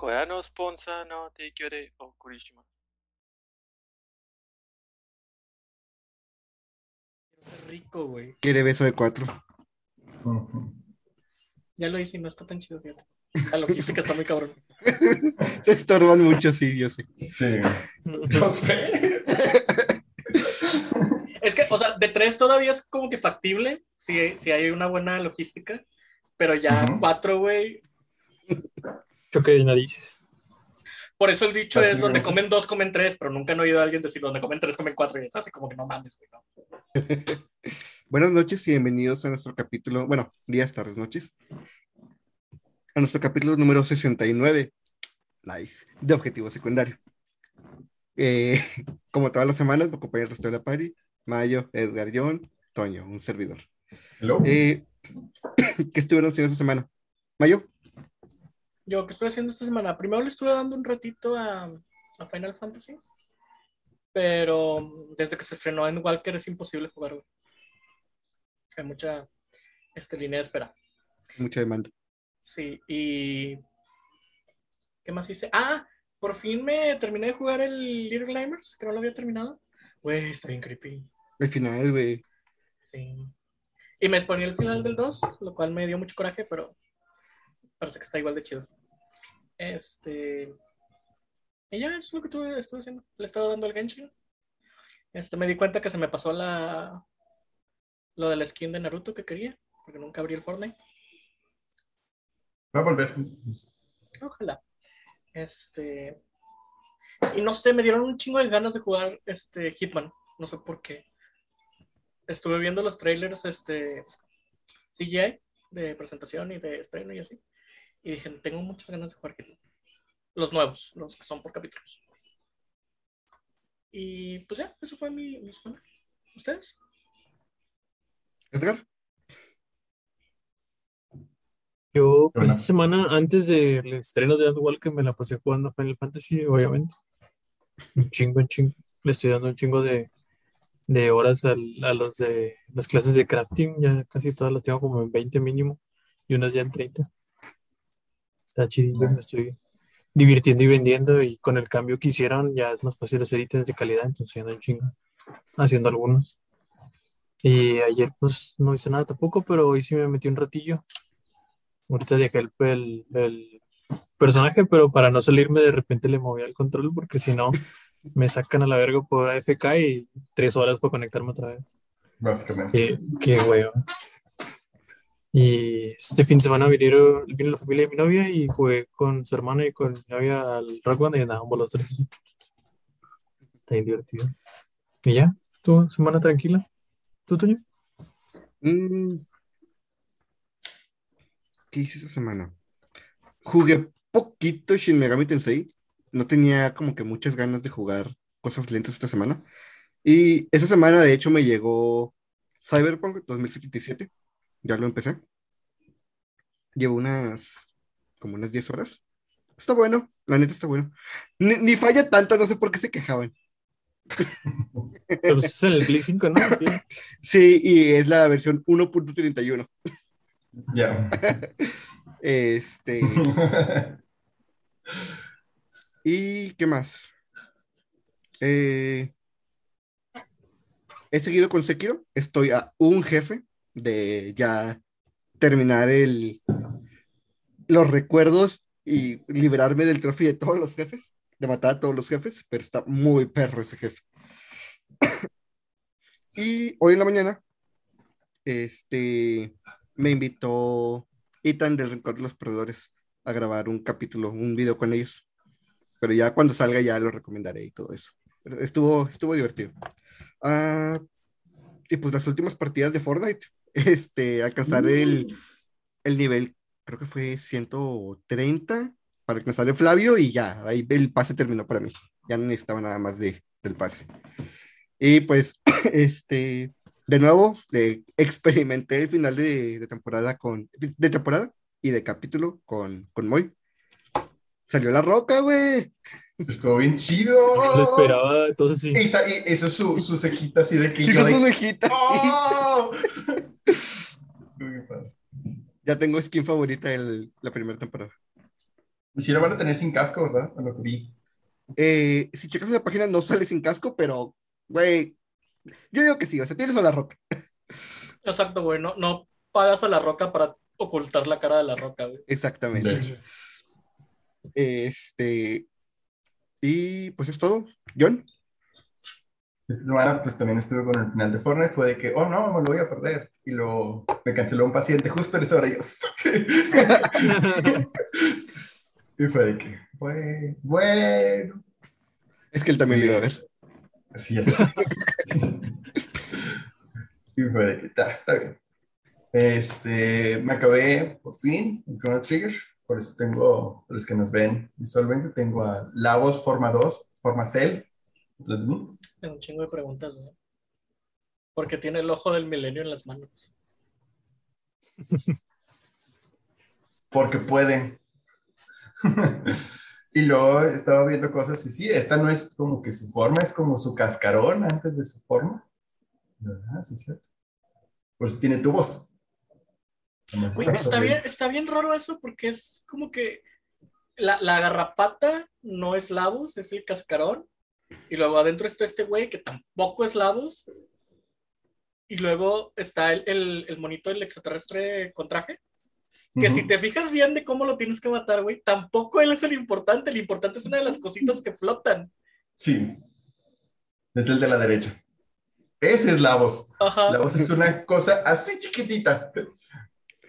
Corano Sponsa no Teikyore eh, o Kurishima. Rico, güey. Quiere beso de cuatro. Ya lo hice y no está tan chido, fíjate. La logística está muy cabrón. Se estorban mucho, sí, yo sé. Sí. Yo sé. es que, o sea, de tres todavía es como que factible, si, si hay una buena logística, pero ya cuatro, güey, Choque de narices. Por eso el dicho Así es donde comen dos, comen tres, pero nunca han oído a alguien decir donde comen tres, comen cuatro, y es así como que no mames, güey. no. Buenas noches y bienvenidos a nuestro capítulo, bueno, días, tardes, noches. A nuestro capítulo número 69. Nice. De objetivo secundario. Eh, como todas las semanas, me acompaña el resto de la party. Mayo, Edgar, John, Toño, un servidor. Hello. Eh, ¿Qué estuvieron haciendo esta semana? Mayo, Yo, ¿qué estoy haciendo esta semana? Primero le estuve dando un ratito a, a Final Fantasy, pero desde que se estrenó en Walker es imposible jugar, güey. Hay mucha este, línea de espera. mucha demanda. Sí, y. ¿Qué más hice? Ah, por fin me terminé de jugar el Little Climbers, que no lo había terminado. Güey, está bien creepy. Al final, güey. Sí. Y me exponí el final del 2, lo cual me dio mucho coraje, pero parece que está igual de chido. Este. Y ya, es lo que tuve, estuve haciendo. Le he estado dando al Genshin. Este, me di cuenta que se me pasó la. Lo de la skin de Naruto que quería, porque nunca abrí el Fortnite. Va a volver. Ojalá. Este. Y no sé, me dieron un chingo de ganas de jugar este Hitman. No sé por qué. Estuve viendo los trailers este, CGI de presentación y de estreno y así. Y dije, tengo muchas ganas de jugar Hitman. Los nuevos, los que son por capítulos. Y pues ya, eso fue mi, mi semana. ¿Ustedes? Edgar, Yo, pues esta semana, antes del estreno de Walker, me la pasé jugando Final Fantasy, obviamente. Un chingo, un chingo. Le estoy dando un chingo de, de horas al- a los de las clases de crafting. Ya casi todas las tengo como en 20 mínimo y unas ya en 30. Está chidillo, me estoy divirtiendo y vendiendo. Y con el cambio que hicieron, ya es más fácil hacer ítems de calidad. Entonces, ando un chingo haciendo algunos. Y ayer, pues no hice nada tampoco, pero hoy sí me metí un ratillo. Ahorita dejé el, el- el personaje, pero para no salirme de repente le moví al control porque si no me sacan a la verga por AFK y tres horas para conectarme otra vez. Básicamente. Qué, qué hueva. Y este fin de semana vinieron, vino la familia de mi novia y jugué con su hermana y con mi novia al Rock Band y andábamos los tres. Está bien divertido. Y ya, tu semana tranquila. ¿Tú, Toño? mm, ¿qué hice esta semana? Jugué poquito Shin Megami Tensei. No tenía como que muchas ganas de jugar cosas lentas esta semana. Y esa semana, de hecho, me llegó Cyberpunk 2077. Ya lo empecé. Llevo unas, como unas 10 horas. Está bueno, la neta está bueno. Ni, ni falla tanto, no sé por qué se quejaban. Pero pues es en el Play 5, ¿no? Sí. Sí, y es la versión 1.31. Ya. Este, ¿y qué más? Eh, he seguido con Sekiro. Estoy a un jefe de ya terminar el, los recuerdos y liberarme del trofeo de todos los jefes, de matar a todos los jefes, pero está muy perro ese jefe. Y hoy en la mañana, este, me invitó Ethan del Rencor de los Perdedores a grabar un capítulo, un video con ellos. Pero ya cuando salga ya lo recomendaré y todo eso. Pero estuvo, estuvo divertido. Ah, y pues las últimas partidas de Fortnite, este, alcanzar el, el nivel, creo que fue 130 para alcanzar el Flavio y ya, ahí el pase terminó para mí. Ya no necesitaba nada más de, del pase. Y pues, este, de nuevo, eh, experimenté el final de, de temporada con, de temporada y de capítulo con, con Moy. Salió la roca, güey. Estuvo bien chido. Lo esperaba, entonces sí. Y, y eso su, su cejita así de que Hizo yo de- su ovejita. ¡Oh! Ya tengo skin favorita de la primera temporada. Y si lo van a tener sin casco, ¿verdad? A lo que vi. Eh, si checas la página, no sale sin casco, pero, güey, yo digo que sí, o sea, tienes a la roca. Exacto, güey. No, no pagas a la roca para ocultar la cara de la roca, güey. Exactamente. Este. Y pues es todo. John. Esta semana, pues también estuve con el final de Fortnite. Fue de que, oh no, me lo voy a perder. Y luego me canceló un paciente justo en esa hora. Y yo, y fue de que, bueno, bueno. Es que él también lo iba a ver. Sí, ya sé. y fue de que, está, está bien. Este, me acabé por fin el Chrono Trigger. Por eso tengo, los que nos ven visualmente, tengo a Lavos Forma 2, Forma Cell. Tengo un chingo de preguntas, güey. Porque tiene el ojo del milenio en las manos. porque pueden. y luego estaba viendo cosas y sí, esta no es como que su forma, es como su cascarón antes de su forma. ¿Verdad? Sí, es cierto. Por eso tiene tubos. Güey, está bien, está bien raro eso porque es como que la, la garrapata no es Lavos, es el cascarón. Y luego adentro está este güey que tampoco es Lavos. Y luego está el, el, el monito del extraterrestre con traje. Que si te fijas bien de cómo lo tienes que matar, güey, tampoco él es el importante. El importante es una de las cositas que flotan. Sí. Es el de la derecha. Ese es la voz. Ajá. La voz es una cosa así chiquitita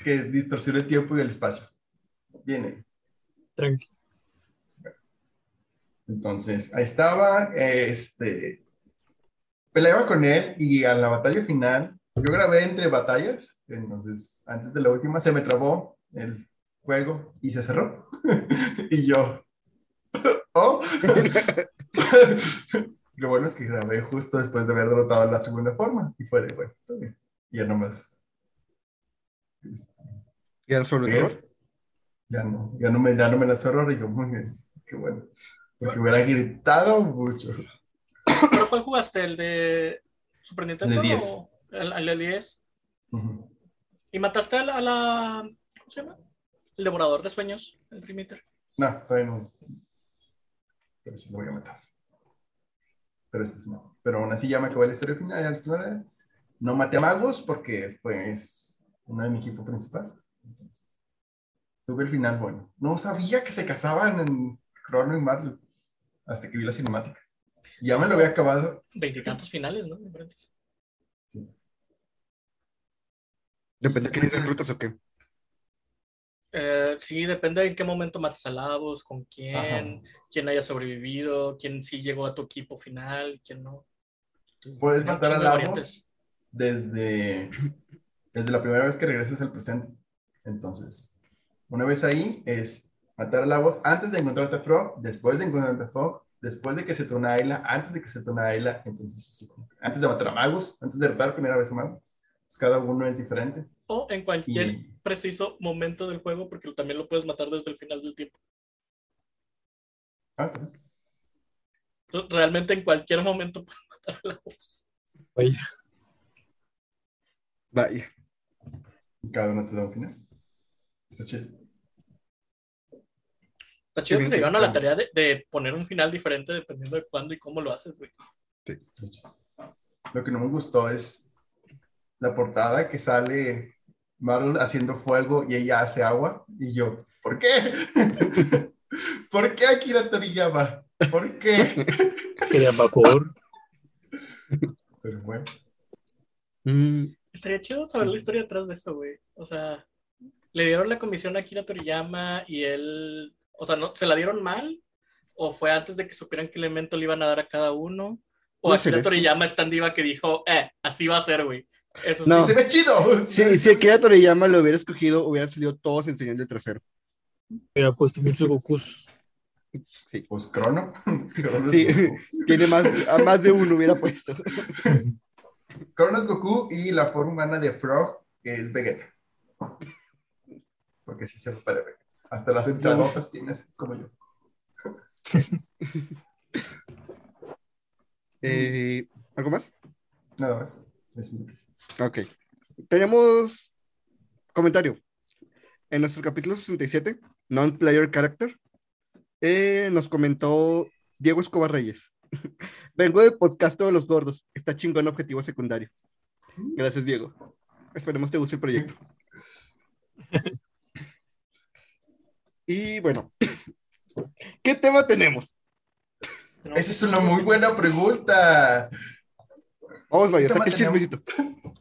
que distorsiona el tiempo y el espacio. Viene. Tranqui. Entonces, ahí estaba, este, peleaba con él y a la batalla final, yo grabé entre batallas, entonces antes de la última se me trabó el juego y se cerró. y yo, oh. Lo bueno es que grabé justo después de haber derrotado la segunda forma y fue de, bueno, está bien. Y ya nomás, ¿Y ahora sobre ¿Qué? todo? ya no, ya no me, ya no me lanzó error y yo, muy bien, qué bueno. Porque hubiera gritado mucho. ¿Pero cuál jugaste? ¿El de Super Nintendo? El de 10. o El, el de 10. Ujú. ¿Y mataste a la, a la- ¿Cómo se llama? El devorador de sueños, el Dream Eater. No, todavía no. Pero sí lo voy a matar. Pero este es no. Pero aún así ya me acabé la historia final. No maté a magos porque pues uno de mi equipo principal. Entonces, tuve el final bueno. No sabía que se casaban en Chrono y Marvel hasta que vi la cinemática. Ya me lo había acabado. Veintitantos finales, ¿no? Diferentes. Sí. Depende de qué día reclutas o qué. Eh, sí, depende de en qué momento mates a Lavos, con quién, Ajá. quién haya sobrevivido, quién sí llegó a tu equipo final, quién no. Puedes matar a variantes. desde, desde la primera vez que regresas al presente. Entonces, una vez ahí es matar a Lavos antes de encontrarte a Frog, después de encontrarte a Frog, después de que se te una Ayla, antes de que se te una Ayla, entonces antes de matar a Magus, antes de derrotar primera vez a Magus. Pues cada uno es diferente. O en cualquier Y preciso momento del juego, porque también lo puedes matar desde el final del tiempo. ah, también. Entonces, realmente en cualquier momento puedes matar a Lavos. Vaya. Vaya. cada uno te da un final. Está chido. Está chido Qué que se llevan a la tarea de, de poner un final diferente dependiendo de cuándo y cómo lo haces, güey. Lo que no me gustó es la portada que sale Marvel haciendo fuego y ella hace agua. Y yo, ¿por qué? ¿Por qué Akira Toriyama? ¿Por qué? Quería vapor. Pero bueno, Mm, Estaría chido saber la historia detrás de eso, güey. O sea, le dieron la comisión a Akira Toriyama y él, o sea, no, ¿se la dieron mal? ¿O fue antes de que supieran qué elemento le iban a dar a cada uno? ¿O Akira. Toriyama es tan diva que dijo, eh, así va a ser, güey? Eso No. sí. se ve chido. Sí, si Akira Toriyama lo hubiera escogido, hubiera salido todos enseñando el trasero. Hubiera puesto muchos Gokus. Pues Crono. Sí. Tiene más, a más de uno hubiera puesto. Crono es Goku y la forma humana de Frog es Vegeta. Porque sí se para Vegeta. Hasta las entradotas tienes como yo. Eh, ¿Algo más? Nada más. Ok. Tenemos comentario. En nuestro capítulo 67, Non-Player Character, Eh, nos comentó Diego Escobar Reyes. Vengo del podcast Todos los Gordos. Está chingón objetivo secundario. Gracias, Diego. Esperemos te guste el proyecto. Y bueno, ¿qué tema tenemos? Esa es una muy buena pregunta. Vamos, vaya, ¿Qué saca el chismecito.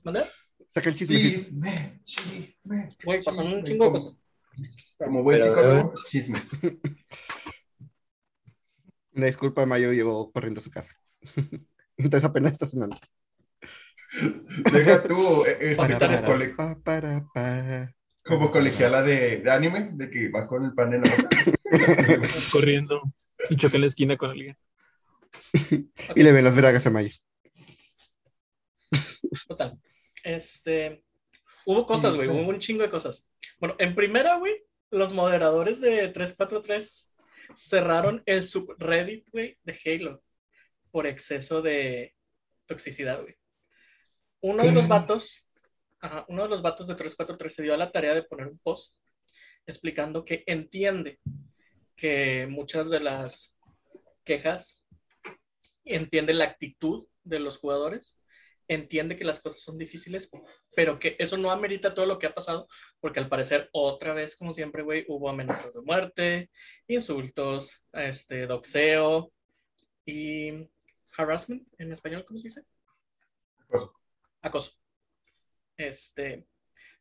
¿Mande? Saca el chismecito. Chisme, chisme. Güey, pasaron un chingo de cosas. Como buen psicólogo, chismes. Una disculpa, Mayo llegó corriendo a su casa. Entonces apenas está sonando. Deja tú, eh, es Para, que para, eres cole- pa, para, pa. Como colegiala de, de anime, de que va con el pan en la boca. corriendo y choca en la esquina con alguien. Y le ven las bragas a Mayo. Total. Este. Hubo cosas, güey. Hubo un chingo de cosas. Bueno, en primera, güey, los moderadores de 343 cerraron el subreddit, güey, de Halo por exceso de toxicidad, güey. Uno de los vatos, uno de los vatos de 343 se dio a la tarea de poner un post explicando que entiende que muchas de las quejas entiende la actitud de los jugadores, entiende que las cosas son difíciles, pero que eso no amerita todo lo que ha pasado, porque al parecer otra vez, como siempre, güey, hubo amenazas de muerte, insultos, este, doxeo y harassment en español, ¿cómo se dice? Acoso. Acoso. Este,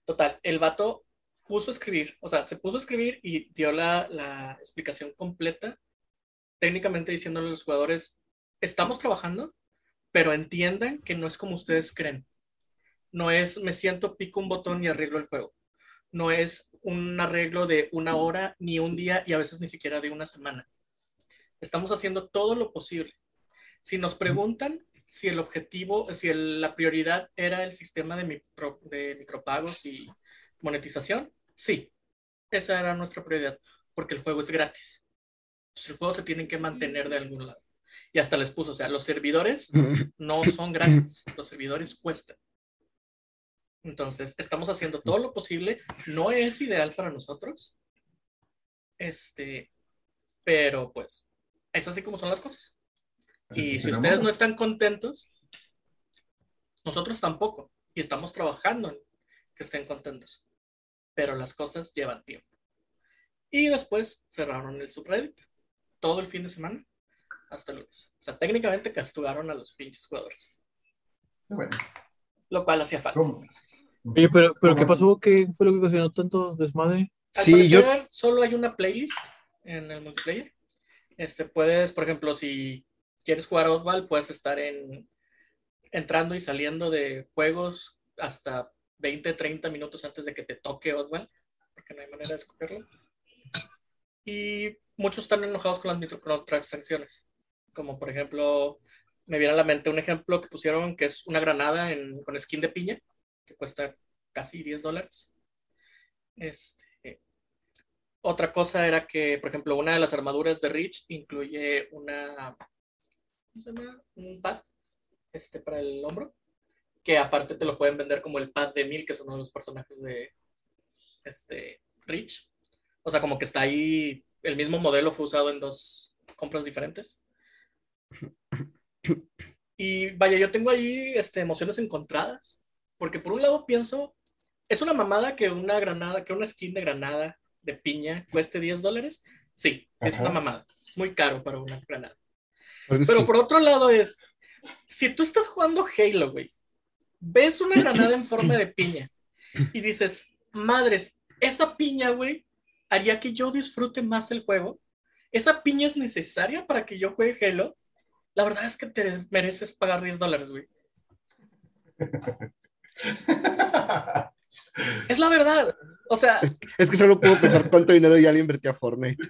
total, el vato puso a escribir, o sea, se puso a escribir y dio la, la explicación completa, técnicamente diciéndole a los jugadores, estamos trabajando, pero entiendan que no es como ustedes creen. No es me siento, pico un botón y arreglo el juego. No es un arreglo de una hora, ni un día y a veces ni siquiera de una semana. Estamos haciendo todo lo posible. Si nos preguntan si el objetivo, si el- la prioridad era el sistema de, micro- de micropagos y monetización, sí, esa era nuestra prioridad, porque el juego es gratis. Entonces el juego se tiene que mantener de algún lado. Y hasta les puso, o sea, los servidores no son gratis, los servidores cuestan. Entonces, estamos haciendo todo lo posible, no es ideal para nosotros, este, pero pues, es así como son las cosas. Y si ustedes no están contentos, nosotros tampoco, y estamos trabajando en que estén contentos, pero las cosas llevan tiempo. Y después cerraron el subreddit todo el fin de semana hasta el lunes. O sea, técnicamente castigaron a los pinches jugadores, Bueno, lo cual hacía falta. Oye, pero, pero ¿qué pasó? ¿Qué fue lo que ocasionó tanto desmadre? Al Sí, yo, solo hay una playlist en el multiplayer. Este, puedes, por ejemplo, si quieres jugar Oddball, puedes estar en, entrando y saliendo de juegos hasta 20, 30 minutos antes de que te toque Oddball, porque no hay manera de escogerlo. Y muchos están enojados con las microtransacciones. Como por ejemplo, me viene a la mente un ejemplo que pusieron que es una granada en- con skin de piña, que cuesta casi 10 dólares. Este, otra cosa era que, por ejemplo, una de las armaduras de Rich incluye una, ¿cómo se llama? Un pad este, para el hombro, que aparte te lo pueden vender como el pad de Mil, que es uno de los personajes de este, Rich. O sea, como que está ahí, el mismo modelo fue usado en dos compras diferentes. Y vaya, yo tengo ahí este, emociones encontradas, porque por un lado pienso, es una mamada que una granada, que una skin de granada de piña cueste 10 dólares. Sí, sí es una mamada. Es muy caro para una granada. Pues es Pero por otro lado es, si tú estás jugando Halo, güey, ves una granada en forma de piña y dices, madres, esa piña, güey, haría que yo disfrute más el juego. Esa piña es necesaria para que yo juegue Halo. La verdad es que te mereces pagar 10 dólares, güey. Es la verdad. O sea, es que solo puedo pensar cuánto dinero ya le invertí a Fortnite.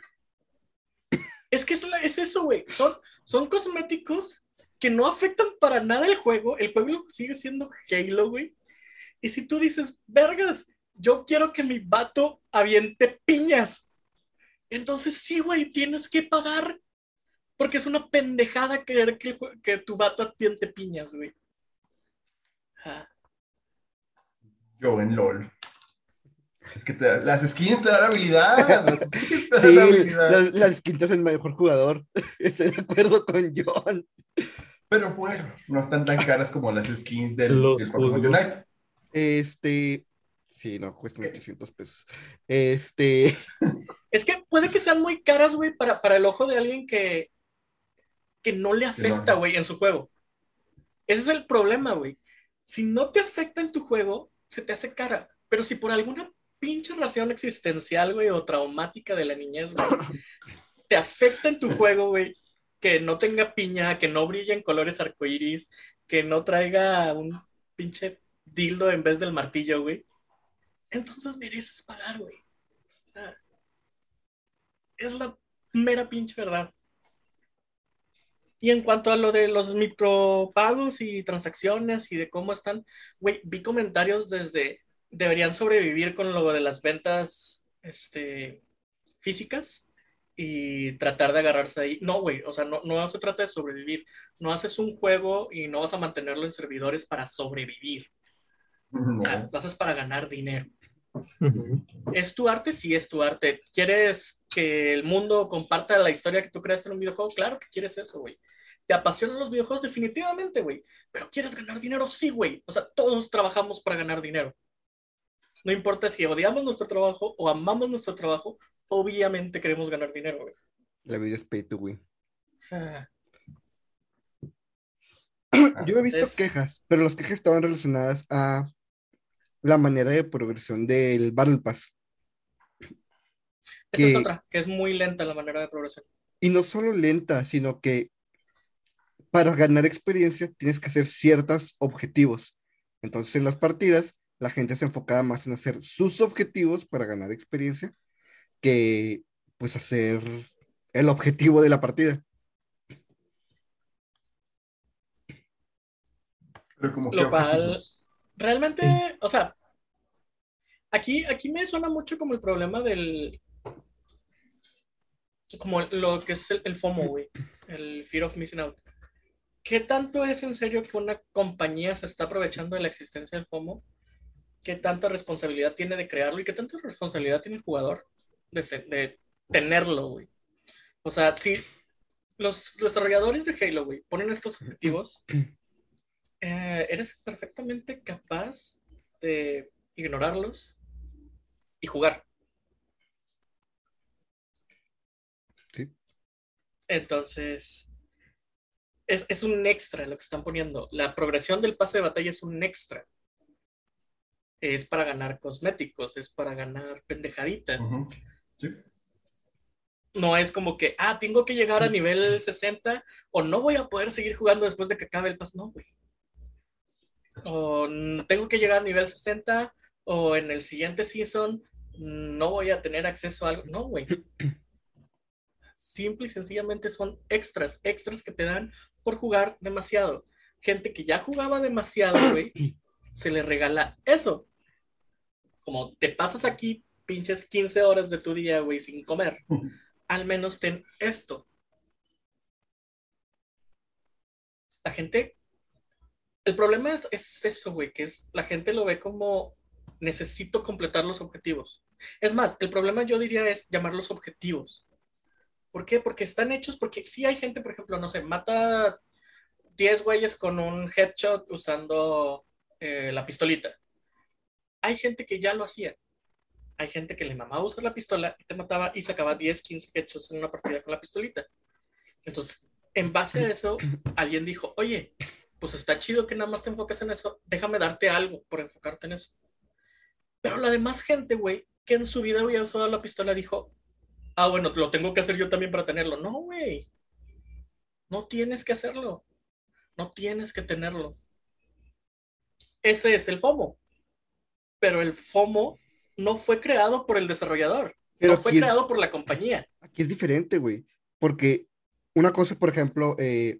Es que es, la- es eso, güey. Son, son cosméticos que no afectan para nada el juego. El juego sigue siendo Halo, güey. Y si tú dices, vergas, yo quiero que mi vato aviente piñas. Entonces sí, güey, tienes que pagar. Porque es una pendejada querer que, el jue- que tu vato aviente piñas, güey. Ah, Yo en LOL. Es que te- las skins te dan habilidad. Las skins te Sí, dan habilidad. las, las quintas el mejor jugador. Estoy de acuerdo con John. Pero bueno, no están tan caras como las skins del, Los del Pokémon. Unite. Este. Sí, no, cuestan 800 pesos. Este. Es que puede que sean muy caras, güey, para, para el ojo de alguien que, que no le afecta, güey, en su juego. Ese es el problema, güey. Si no te afecta en tu juego, se te hace cara. Pero si por alguna pinche razón existencial, güey, o traumática de la niñez, güey, te afecta en tu juego, güey, que no tenga piña, que no brille en colores arcoíris, que no traiga un pinche dildo en vez del martillo, güey, entonces mereces pagar, güey. Es la mera pinche verdad. Y en cuanto a lo de los micropagos y transacciones y de cómo están, güey, vi comentarios desde deberían sobrevivir con lo de las ventas este, físicas y tratar de agarrarse ahí. No, güey, o sea, no, no se trata de sobrevivir. No haces un juego y no vas a mantenerlo en servidores para sobrevivir. O sea, No. lo haces para ganar dinero. ¿Es tu arte? Sí, es tu arte. ¿Quieres que el mundo comparta la historia que tú creaste en un videojuego? Claro que quieres eso, güey. ¿Te apasionan los videojuegos? Definitivamente, güey. ¿Pero quieres ganar dinero? Sí, güey. O sea, todos trabajamos para ganar dinero. No importa si odiamos nuestro trabajo o amamos nuestro trabajo, obviamente queremos ganar dinero, güey. La vida es pay to win. O sea, Yo he visto Es- quejas, pero las quejas estaban relacionadas a la manera de progresión del Battle Pass. esa Que- es otra, que es muy lenta la manera de progresión. Y no solo lenta, sino que para ganar experiencia tienes que hacer ciertos objetivos. Entonces en las partidas la gente se enfocaba más en hacer sus objetivos para ganar experiencia que pues hacer el objetivo de la partida. Pero como Lo cual-. Realmente, o sea, aquí, aquí me suena mucho como el problema del. Como lo que es el, el FOMO, güey. El Fear of Missing Out. ¿Qué tanto es en serio que una compañía se está aprovechando de la existencia del FOMO? ¿Qué tanta responsabilidad tiene de crearlo? ¿Y qué tanta responsabilidad tiene el jugador de, se- de tenerlo, güey? O sea, si los desarrolladores de Halo, güey, ponen estos objetivos, eh, eres perfectamente capaz de ignorarlos y jugar. Sí. Entonces, es, es un extra lo que están poniendo. La progresión del pase de batalla es un extra. Es para ganar cosméticos, es para ganar pendejaditas. Sí. No es como que, ah, tengo que llegar a nivel 60 o no voy a poder seguir jugando después de que acabe el pase. No, güey. O "Mm, tengo que llegar a nivel 60 o en el siguiente season no voy a tener acceso a algo. No, güey. Simple y sencillamente son extras, extras que te dan por jugar demasiado. Gente que ya jugaba demasiado, güey, se le regala eso. Como te pasas aquí pinches 15 horas de tu día, güey, sin comer, al menos ten esto. La gente, el problema es, es eso, güey, que es, la gente lo ve como necesito completar los objetivos. Es más, el problema yo diría es llamarlos objetivos. ¿Por qué? Porque están hechos, porque sí hay gente, por ejemplo, no sé, mata 10 güeyes con un headshot usando eh, la pistolita. Hay gente que ya lo hacía. Hay gente que le mamaba usar la pistola y te mataba y sacaba 10, 15 headshots en una partida con la pistolita. Entonces, en base a eso, alguien dijo, oye, pues está chido que nada más te enfoques en eso, déjame darte algo por enfocarte en eso. Pero la demás gente, güey, que en su vida había usado la pistola, dijo, ah, bueno, lo tengo que hacer yo también para tenerlo. No, güey. No tienes que hacerlo. No tienes que tenerlo. Ese es el FOMO. Pero el FOMO no fue creado por el desarrollador. Pero no fue es- creado por la compañía. Aquí es diferente, güey, porque una cosa, por ejemplo, eh,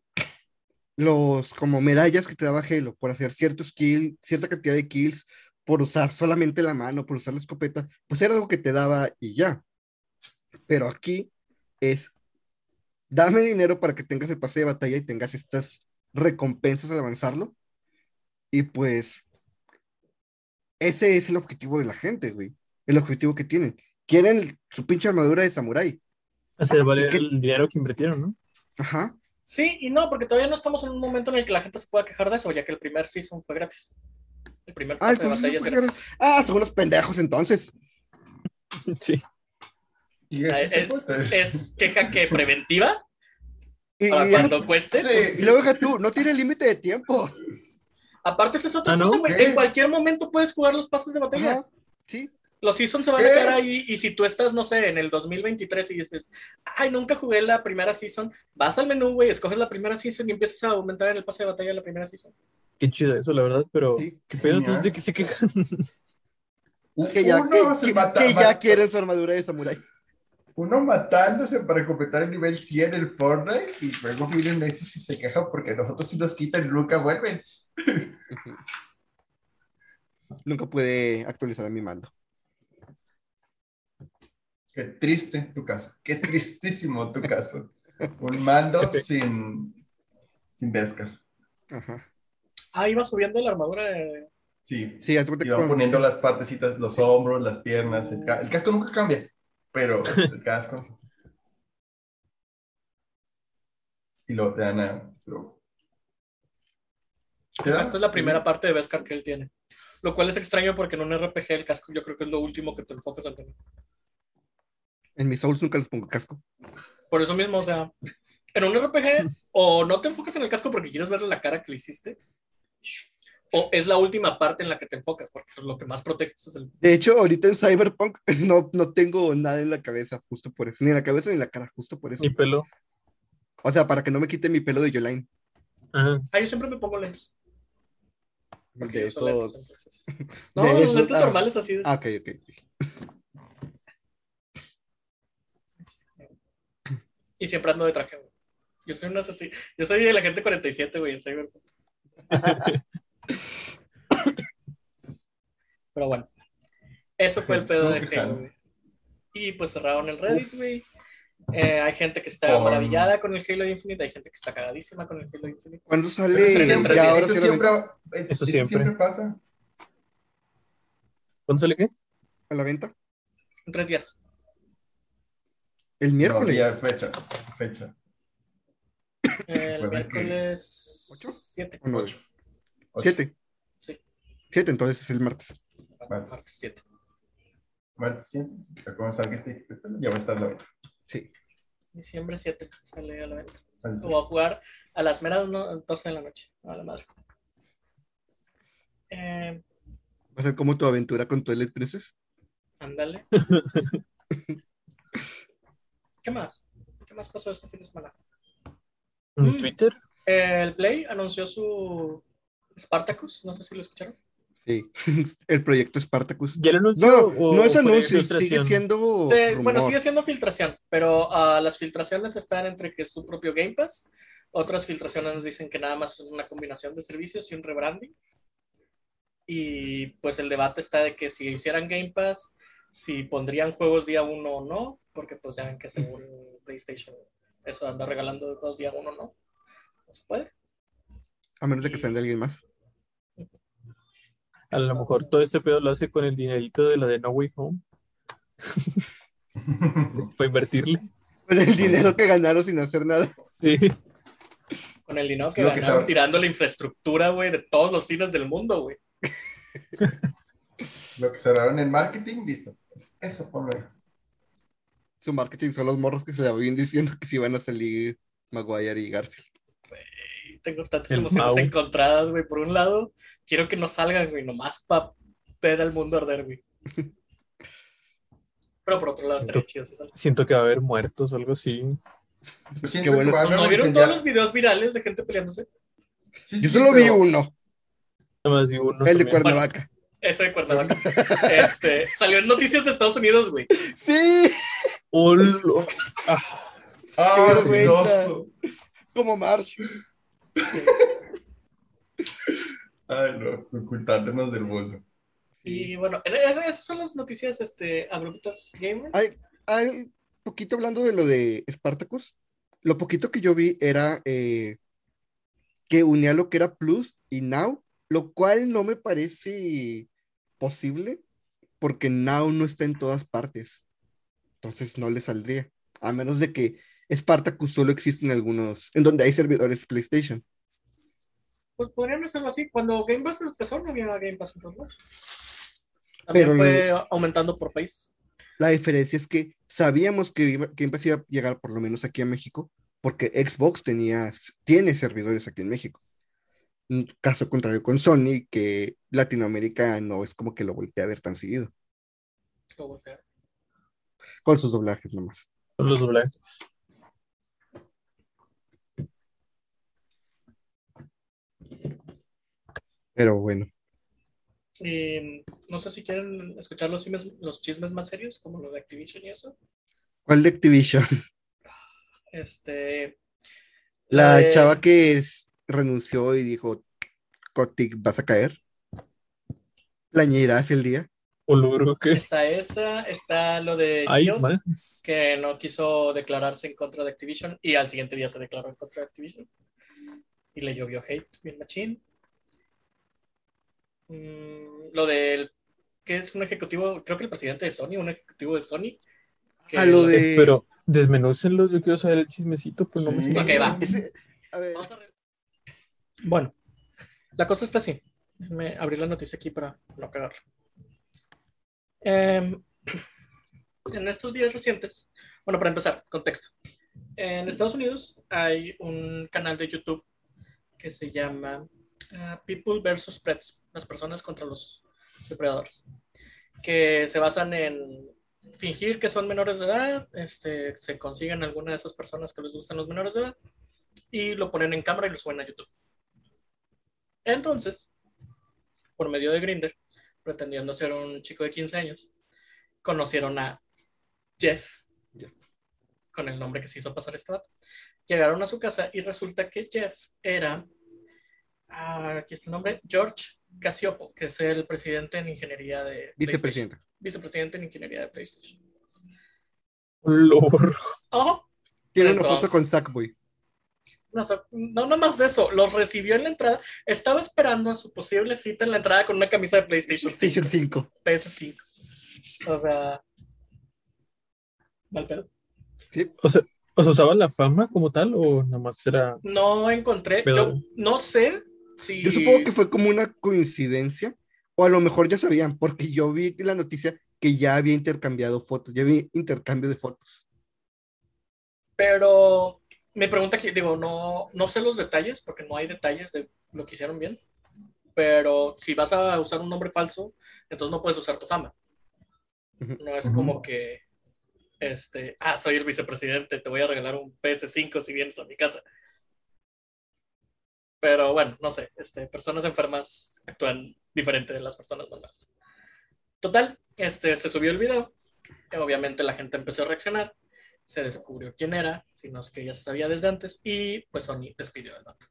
los como medallas que te daba Halo por hacer ciertos kills, cierta cantidad de kills, por usar solamente la mano, por usar la escopeta, pues era algo que te daba y ya. Pero aquí es, dame dinero para que tengas el pase de batalla y tengas estas recompensas al avanzarlo. Y pues, ese es el objetivo de la gente, güey. el objetivo que tienen. Quieren su pinche armadura de samurái. Hacer valer el dinero que invirtieron, ¿no? Ajá. Sí y no, porque todavía no estamos en un momento en el que la gente se pueda quejar de eso, ya que el primer season fue gratis. El primer Ah, pase de entonces, batalla es pues, gratis. ah, son unos pendejos entonces. Sí. Y Es, es, es queja que preventiva Y, para y- cuando cueste. Sí. pues, y luego deja tú, no tiene límite de tiempo. Aparte, esa es otra Ah, cosa, güey. En cualquier momento puedes jugar los pases de batalla. Ajá. Sí. Los seasons se van ¿Qué? a quedar ahí y si tú estás, no sé, en el 2023 y dices, ay, nunca jugué la primera season, vas al menú, güey, escoges la primera season y empiezas a aumentar en el pase de batalla la primera season. Qué chido eso, la verdad, pero Sí. ¿qué pedo? Entonces. ¿de qué se quejan? Que ya, que, que- que ya quieren su armadura de samurái. Uno matándose para completar el nivel 100 el Fortnite y luego vienen estos y se quejan porque nosotros si nos quitan nunca vuelven. Nunca pude actualizar mi mando. Qué triste tu caso, qué tristísimo tu caso. Un mando sin, sin Beskar. Ajá. Ah, iba subiendo la armadura de... Sí, Sí, cuando- poniendo las partecitas, los hombros, las piernas, el, ca- el casco nunca cambia, pero el casco. Y luego te dan a... pero- ¿Te dan? casco es la primera parte de Beskar que él tiene. Lo cual es extraño porque en un RPG el casco yo creo que es lo último que te enfocas al tener. En mis Souls nunca les pongo casco. Por eso mismo, o sea, en un RPG o no te enfocas en el casco porque quieres verle la cara que le hiciste, o es la última parte en la que te enfocas porque lo que más proteges es el... De hecho, ahorita en Cyberpunk no, no tengo nada en la cabeza, justo por eso. Ni en la cabeza ni en la cara, justo por eso. Ni pelo. O sea, para que no me quite mi pelo de Yolaine. Ajá. Ah, yo siempre me pongo lentes. porque De lentes, esos. No, de los esos- lentes ah. normales así de... Ah, ok, ok. Y siempre ando de traje, güey. Yo soy un asesino. Yo soy el agente 47, güey, en Cyberpunk. Pero bueno. Eso fue el pedo de Halo. Y pues cerraron el Reddit, güey. Eh, hay gente que está maravillada con el Halo Infinite, hay gente que está cagadísima con el Halo Infinite. ¿Cuándo sale? eso siempre, ya ahora eso siempre, Eso eso siempre. siempre pasa. ¿Cuándo sale qué? a la venta? En tres días. El No, miércoles. ya, fecha, fecha. El Bueno, miércoles ¿Ocho? 7. ¿O no? Ocho. Siete. Sí. Siete, entonces es el martes. Martes. Martes 7. Martes 100, ya cuando salga este, ya va a estar la venta. Sí. Diciembre 7 sale a la venta. Lo voy a jugar a las meras no- 12 de la noche. A la madre. Eh, Va a ser como tu aventura con Toilet Princess. ándale. ¿Qué más? ¿Qué más pasó este fin de semana? ¿En Mm. Twitter? El Play anunció su Spartacus, no sé si lo escucharon. Sí. el proyecto Spartacus. ¿Ya lo anunció? No, o no es anuncio, sigue siendo. Se- bueno, sigue siendo filtración, pero ah, las filtraciones están entre que es su propio Game Pass, otras filtraciones nos dicen que nada más es una combinación de servicios y un rebranding. Y pues el debate está de que si hicieran Game Pass, si pondrían juegos día uno o no, porque pues ya ven que según PlayStation eso anda regalando dos día uno no. No se puede. A menos de que sean de alguien más. A lo mejor todo este pedo lo hace con el dinerito de la de No Way Home para invertirle. Con el dinero que ganaron sin hacer nada. Sí. Con el dinero que Lo que ganaron sabe. tirando la infraestructura, güey, de todos los cines del mundo, güey. Lo que cerraron en marketing, listo. Es- Eso, ponlo ahí. Su marketing son los morros que se le habían diciendo que si iban a salir Maguire y Garfield. Tengo tantas El emociones Mau. encontradas, güey. Por un lado, quiero que no salgan, güey, nomás para ver al mundo arder, güey. Pero por otro lado, estaría chido. Siento que va a haber muertos o algo así. Siento Qué bueno. que ¿No vieron todos los videos virales de gente peleándose? Sí, Yo sí, solo vi uno, Nada más vi uno. el de. Cuernavaca. Ese de Cuernavaca. este, salió en noticias de Estados Unidos, güey. Sí, Olo. Ah, ¡Ah, como Marsh. Ay, no, ocultándonos del mundo. Y bueno, esas, son las noticias este, abruptas gamers. Hay, hay poquito hablando de lo de Spartacus. Lo poquito que yo vi era eh, que unía lo que era Plus y Now, lo cual no me parece posible. porque Now no está en todas partes. Entonces no le saldría. A menos de que Spartacus solo existe en algunos, en donde hay servidores PlayStation. Pues podrían hacerlo así. Cuando Game Pass empezó, no había Game Pass en todos lados. También Pero fue aumentando por país. La diferencia es que sabíamos que Game Pass iba a llegar por lo menos aquí a México, porque Xbox tenía, tiene servidores aquí en México. Un caso contrario con Sony, que Latinoamérica no es como que lo voltea a ver tan seguido, Lo con sus doblajes nomás. Son los doblajes. Pero bueno, Y no sé si quieren escuchar los chismes, los chismes más serios, como lo de Activision y eso. ¿cuál de Activision? Este. La de- chava que es- renunció y dijo, Kotick, vas a caer. Plañirás el día. O lo creo que. Está esa, está lo de más. que no quiso declararse en contra de Activision y al siguiente día se declaró en contra de Activision. Y le llovió hate, bien machín. Mm, lo del que es un ejecutivo, creo que el presidente de Sony, un ejecutivo de Sony. que A lo de- Eh, Pero desmenúcenlo, yo quiero saber el chismecito, pues no me Sí. Ok, va. Ese- a ver, Vamos a re- Bueno, la cosa está así. Déjenme abrir la noticia aquí para no cagarla. Em, en estos días recientes, bueno, para empezar, contexto. En Estados Unidos hay un canal de YouTube que se llama People vs. Pets, las personas contra los depredadores, que se basan en fingir que son menores de edad, este, se consiguen alguna de esas personas que les gustan los menores de edad y lo ponen en cámara y lo suben a YouTube. Entonces, por medio de Grinder, pretendiendo ser un chico de 15 años, conocieron a Jeff, Jeff. con el nombre que se hizo pasar este vato. Llegaron a su casa y resulta que Jeff era, ah, aquí está el nombre, George Casiopo, que es el presidente en ingeniería de vicepresidente. PlayStation. Vicepresidente en ingeniería de PlayStation. Lord. Ojo, Tiene una foto con Sackboy. No, no, no más de eso, los recibió en la entrada. Estaba esperando a su posible cita en la entrada con una camisa de PlayStation 5, PlayStation 5. PS5. O sea, mal pedo. O sea, ¿os usaba la fama como tal o nada más era. No encontré, yo no sé si. Yo supongo que fue como una coincidencia, o a lo mejor ya sabían, porque yo vi la noticia que ya había intercambiado fotos, ya había intercambio de fotos. Pero me pregunta aquí, digo, no, no sé los detalles, porque no hay detalles de lo que hicieron bien. Pero si vas a usar un nombre falso, entonces no puedes usar tu fama. No es como que, este, ah, soy el vicepresidente, te voy a regalar un PS5 si vienes a mi casa. Pero bueno, no sé, este, personas enfermas actúan diferente de las personas normales. Total, este, se subió el video, obviamente la gente empezó a reaccionar, se descubrió quién era, si no es que ya se sabía desde antes, y pues Sony despidió al vato.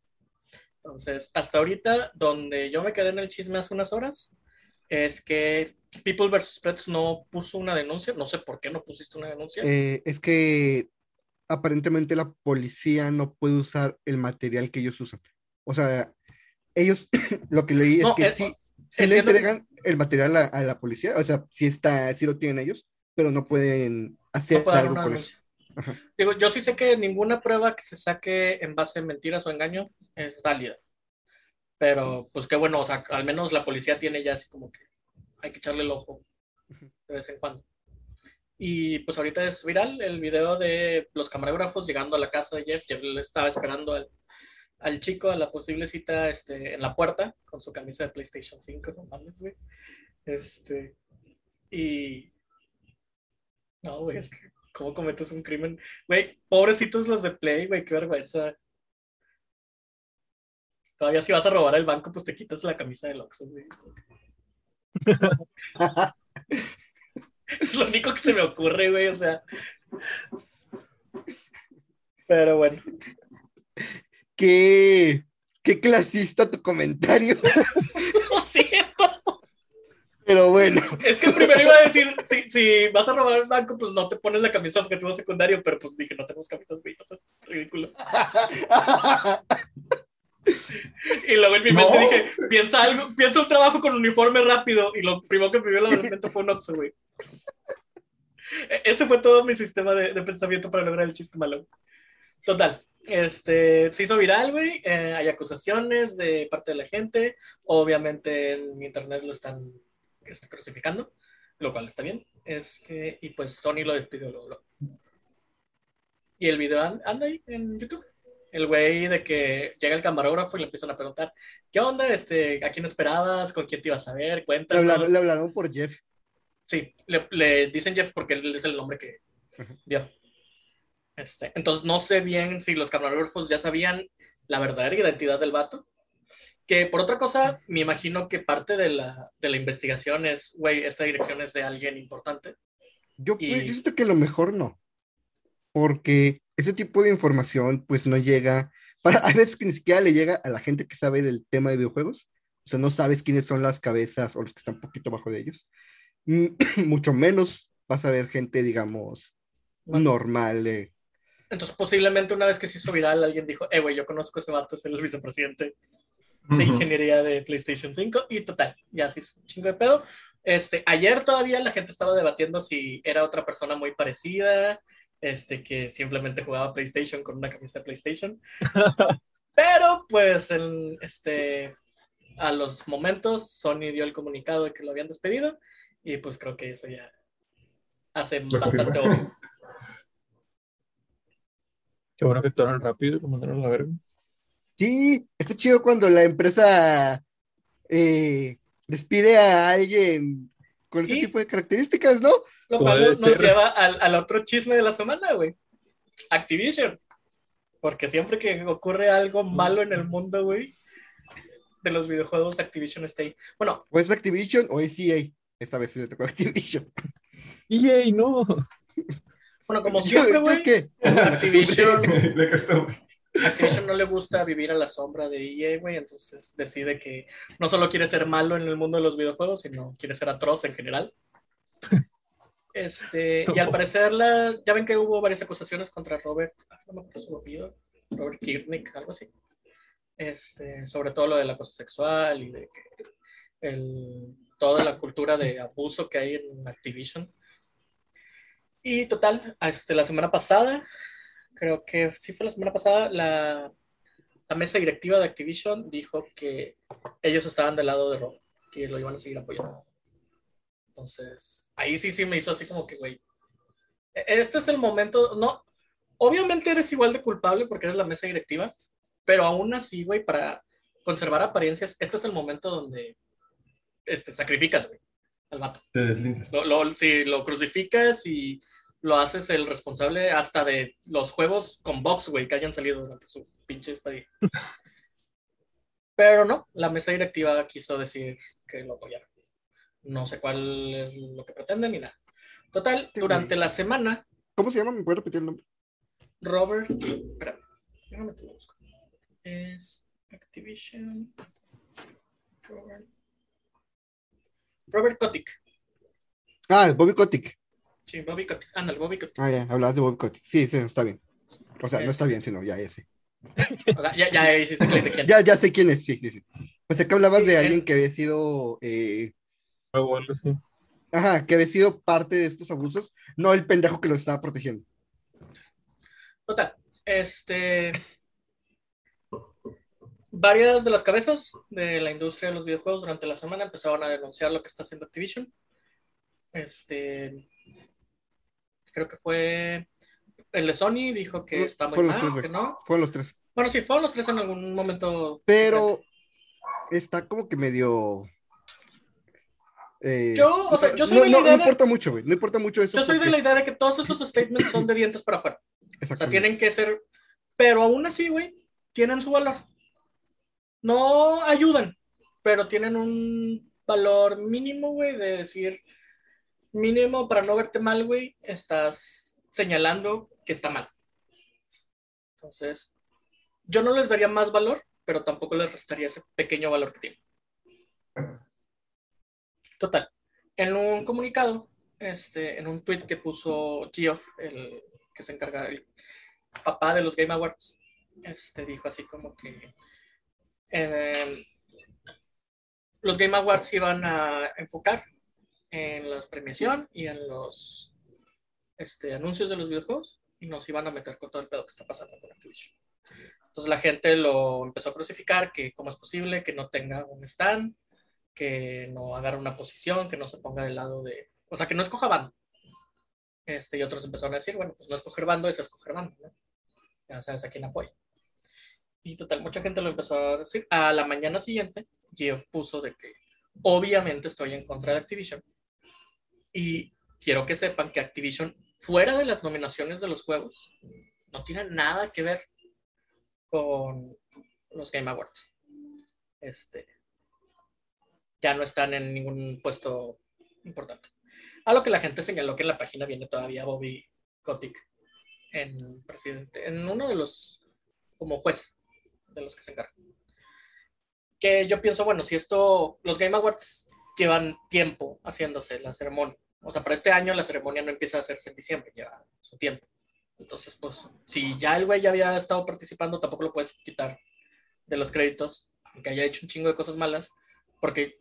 Entonces, hasta ahorita, donde yo me quedé en el chisme hace unas horas, es que People vs. Pets no puso una denuncia, no sé por qué no pusiste una denuncia. Eh, es que aparentemente la policía no puede usar el material que ellos usan. O sea, ellos, lo que leí es No, que eh, sí, sí le que- entregan el material a, a la policía, o sea, sí está, sí lo tienen ellos, pero no pueden hacer no puede algo con eso. Ajá. Digo, yo sí sé que ninguna prueba que se saque en base a mentiras o engaño es válida. Pero, pues qué bueno, o sea, al menos la policía tiene ya así como que hay que echarle el ojo de vez en cuando. Y pues ahorita es viral el video de los camarógrafos llegando a la casa de Jeff. Jeff le estaba esperando al, al chico a la posible cita este, en la puerta con su camisa de PlayStation 5, no mames, güey. Este, y. No, güey, es que, ¿cómo cometes un crimen? Güey, pobrecitos los de Play, güey, qué vergüenza. Todavía si vas a robar el banco, pues te quitas la camisa del Oxxo, güey. Es lo único que se me ocurre, güey, o sea. Pero bueno. Qué, qué clasista tu comentario, Lo siento. pero bueno. Es que primero iba a decir, si, si vas a robar el banco, pues no te pones la camisa objetivo secundario, pero pues dije, no tenemos camisas, sea, es ridículo. Y luego en mi No. mente dije, piensa algo, piensa un trabajo con uniforme rápido. Y lo primero que me vio la mente fue un Oxxo, güey. E- Ese fue todo mi sistema de, de pensamiento para lograr el chiste malo. Total. Este, se hizo viral, güey. eh, hay acusaciones de parte de la gente. Obviamente en internet lo están este, crucificando, lo cual está bien. Es que, y pues Sony lo despidió luego. luego. Y el video an- anda ahí en YouTube. El güey de que llega el camarógrafo y le empiezan a preguntar, ¿qué onda? Este, ¿A quién esperabas? ¿Con quién te ibas a ver? Le Cuéntanos. hablaron, le hablaron por Jeff. Sí, le, le dicen Jeff porque él es el nombre que dio. Este, entonces no sé bien si los camarógrafos ya sabían la verdadera identidad del vato. Que por otra cosa, me imagino que parte de la, de la investigación es, güey, esta dirección es de alguien importante. Yo, Y- pues, yo siento que a lo mejor no. Porque ese tipo de información, pues no llega. Para, hay veces que ni siquiera le llega a la gente que sabe del tema de videojuegos. O sea, no sabes quiénes son las cabezas o los que están un poquito abajo de ellos. Mm, Mucho menos vas a ver gente, digamos, normal. Entonces posiblemente una vez que se hizo viral, alguien dijo, eh, güey, yo conozco a ese vato, es el vicepresidente de ingeniería de PlayStation 5 y total, ya se hizo un chingo de pedo. Este, ayer todavía la gente estaba debatiendo si era otra persona muy parecida, este, que simplemente jugaba PlayStation con una camisa de PlayStation. Pero pues en, este, a los momentos Sony dio el comunicado de que lo habían despedido y pues creo que eso ya hace bastante obvio. Qué bueno que actuaron rápido y lo mandaron a la verga. Sí, está chido cuando la empresa eh, despide a alguien con ese Sí. tipo de características, ¿no? Lo cual nos ser. lleva al, al otro chisme de la semana, güey. Activision. Porque siempre que ocurre algo malo en el mundo, güey, de los videojuegos, Activision está ahí. Bueno, O es Activision o es EA. Esta vez sí le tocó Activision. ¡Yay, no! Bueno como siempre, güey? Activision. Activision no le gusta vivir a la sombra de EA, güey, entonces decide que no solo quiere ser malo en el mundo de los videojuegos, sino quiere ser atroz en general. Este, y al parecer, la, ya ven que hubo varias acusaciones contra Robert, ah, no me acuerdo su apellido, Robert Kirnick, algo así. Este, sobre todo lo del acoso sexual y de que el, toda la cultura de abuso que hay en Activision. Y total, este, la semana pasada, creo que sí fue la semana pasada, la, la mesa directiva de Activision dijo que ellos estaban del lado de Robert, que lo iban a seguir apoyando. Entonces, ahí sí, sí me hizo así como que, güey, este es el momento, no, obviamente eres igual de culpable porque eres la mesa directiva, pero aún así, güey, para conservar apariencias, este es el momento donde este, sacrificas, güey, al vato. Te deslindas. Lo, lo- si lo crucificas y lo haces el responsable hasta de los juegos con box, güey, que hayan salido durante su pinche estadía. Pero no, la mesa directiva quiso decir que lo apoyaron. No sé cuál es lo que pretenden ni nada. Total, Sí, durante güey. la semana, ¿Cómo se llama? ¿Me puedes repetir el nombre? Robert. Espera, déjame te lo busco. Es Activision. Robert. Robert Kotick. Ah, Bobby Kotick. Sí, Bobby Kotick. Ándale, Bobby Kotick. Ah, ya, hablabas de Bobby Kotick. Sí, sí, está bien. O sea, no Es- está bien, sino ya ese. O sea, ya, ya hiciste clic de quién. Ya, ya sé quién es, sí, sí, sí. Pues acá hablabas Sí, de alguien que había sido, eh, ajá, que había sido parte de estos abusos, no el pendejo que lo estaba protegiendo. Total, este. Varias de las cabezas de la industria de los videojuegos durante la semana empezaron a denunciar lo que está haciendo Activision. Este. Creo que fue. El de Sony dijo que Fue- está muy mal, tres, que no. Fueron los tres. Bueno, sí, fueron los tres en algún momento. Pero está como que medio. eh, Yo, o sea, yo soy no, de la no, idea no de- importa mucho, güey. No importa mucho eso. Yo soy de la idea de que todos esos statements son de dientes para afuera. O sea, tienen que ser, pero aún así, güey, tienen su valor. No ayudan, pero tienen un valor mínimo, güey, de decir, mínimo para no verte mal, güey, estás señalando que está mal. Entonces, yo no les daría más valor, pero tampoco les restaría ese pequeño valor que tienen. Total, en un comunicado, este, en un tweet que puso Geoff, el que se encarga, el papá de los Game Awards, este, dijo así como que eh, los Game Awards iban a enfocar en la premiación y en los este, anuncios de los videojuegos y nos iban a meter con todo el pedo que está pasando con Activision. Entonces la gente lo empezó a crucificar, que cómo es posible que no tenga un stand, que no agarre una posición, que no se ponga del lado de... O sea, que no escoja bando. Este, y otros empezaron a decir, bueno, pues no escoger bando es escoger bando, ¿no? Ya sabes a quién apoya. Y total, mucha gente lo empezó a decir. A la mañana siguiente, Jeff puso de que obviamente estoy en contra de Activision. Y quiero que sepan que Activision, fuera de las nominaciones de los juegos, no tiene nada que ver con los Game Awards. Este, ya no están en ningún puesto importante. A lo que la gente señaló que en la página viene todavía Bobby Kotick en presidente, en uno de los, como juez de los que se encargan. Que yo pienso, bueno, si esto, los Game Awards llevan tiempo haciéndose la ceremonia. O sea, para este año la ceremonia no empieza a hacerse en diciembre, lleva su tiempo. Entonces, pues, si ya el güey ya había estado participando, tampoco lo puedes quitar de los créditos, aunque haya hecho un chingo de cosas malas, porque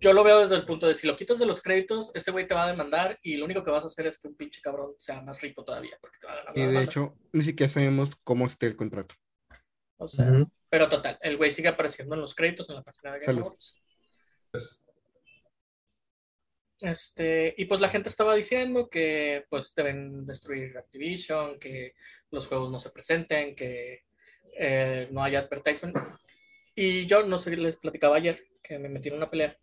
yo lo veo desde el punto de si lo quitas de los créditos, este güey te va a demandar y lo único que vas a hacer es que un pinche cabrón sea más rico todavía, porque te va a ganar. Y de demanda. hecho, ni siquiera sabemos cómo esté el contrato. O sea, Ujú. Pero total, el güey sigue apareciendo en los créditos en la página de Game. Awards. Pues, Este, y pues la gente estaba diciendo que pues deben destruir Activision, que los juegos no se presenten, que eh, no haya advertisement. Y yo no sé, les platicaba ayer que me metí en una pelea,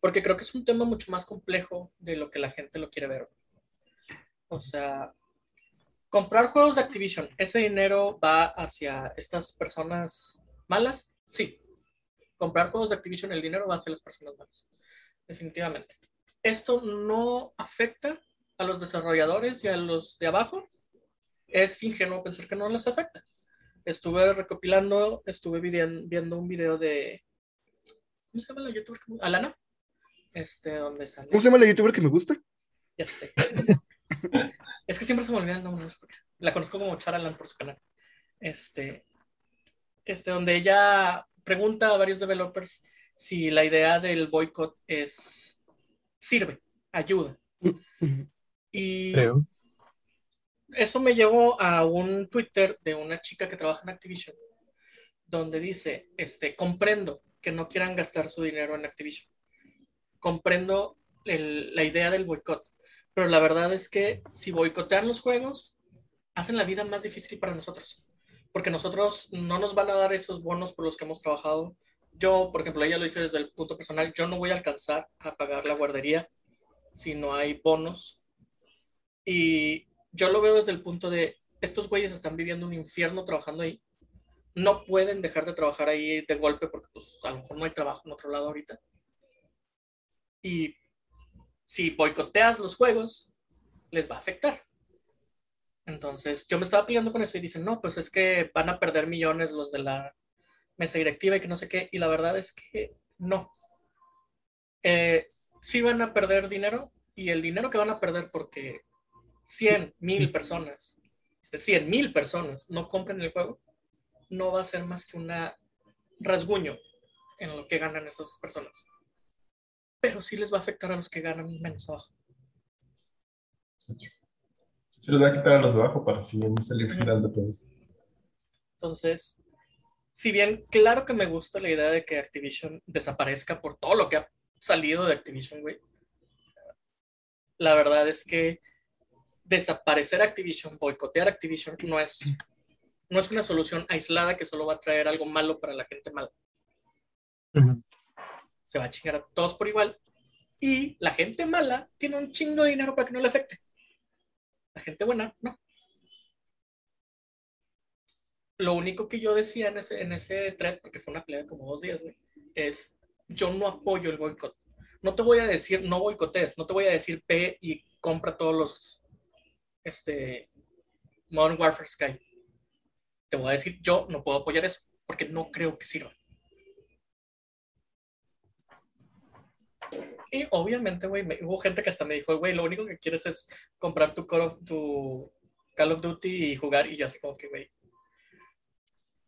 porque creo que es un tema mucho más complejo de lo que la gente lo quiere ver. O sea, comprar juegos de Activision, ¿ese dinero va hacia estas personas malas? Sí. Comprar juegos de Activision, el dinero va hacia las personas malas. Definitivamente esto no afecta a los desarrolladores y a los de abajo, es ingenuo pensar que no les afecta. Estuve recopilando, estuve viendo un video de. ¿Cómo se llama la youtuber? Alana. Este, donde sale. ¿Cómo se llama la youtuber que me gusta? Ya sé. es que siempre se me olvida el nombre. La conozco como Charalan por su canal. Este, este, donde ella pregunta a varios developers si la idea del boicot es sirve, ayuda. Y Creo. eso me llevó a un Twitter de una chica que trabaja en Activision, donde dice, este, comprendo que no quieran gastar su dinero en Activision. Comprendo el- la idea del boicot, pero la verdad es que si boicotean los juegos, hacen la vida más difícil para nosotros, porque nosotros no nos van a dar esos bonos por los que hemos trabajado. Yo, por ejemplo, ella lo dice desde el punto personal, yo no voy a alcanzar a pagar la guardería si no hay bonos. Y yo lo veo desde el punto de, estos güeyes están viviendo un infierno trabajando ahí. No pueden dejar de trabajar ahí de golpe porque pues, a lo mejor no hay trabajo en otro lado ahorita. Y si boicoteas los juegos, les va a afectar. Entonces, yo me estaba peleando con eso y dicen, no, pues es que van a perder millones los de la mesa directiva y que no sé qué. Y la verdad es que no. Eh, sí van a perder dinero y el dinero que van a perder porque 100 mil personas, este, 100 mil personas no compren el juego, no va a ser más que un rasguño en lo que ganan esas personas. Pero sí les va a afectar a los que ganan menos abajo. se los va a quitar a los de abajo para así salir girando todos. Entonces, si bien claro que me gusta la idea de que Activision desaparezca por todo lo que ha salido de Activision, güey, la verdad es que desaparecer Activision, boicotear Activision, no es, no es una solución aislada que solo va a traer algo malo para la gente mala. Ujú. Se va a chingar a todos por igual. Y la gente mala tiene un chingo de dinero para que no le afecte. La gente buena, no. Lo único que yo decía en ese, en ese thread, porque fue una pelea de como dos días, es yo no apoyo el boicot. No te voy a decir, no boicotees, no te voy a decir ve y compra todos los este, Modern Warfare Sky. Te voy a decir, yo no puedo apoyar eso, porque no creo que sirva. Y obviamente, güey, hubo gente que hasta me dijo, güey, lo único que quieres es comprar tu Call of, tu Call of Duty y jugar, y yo así como que, güey.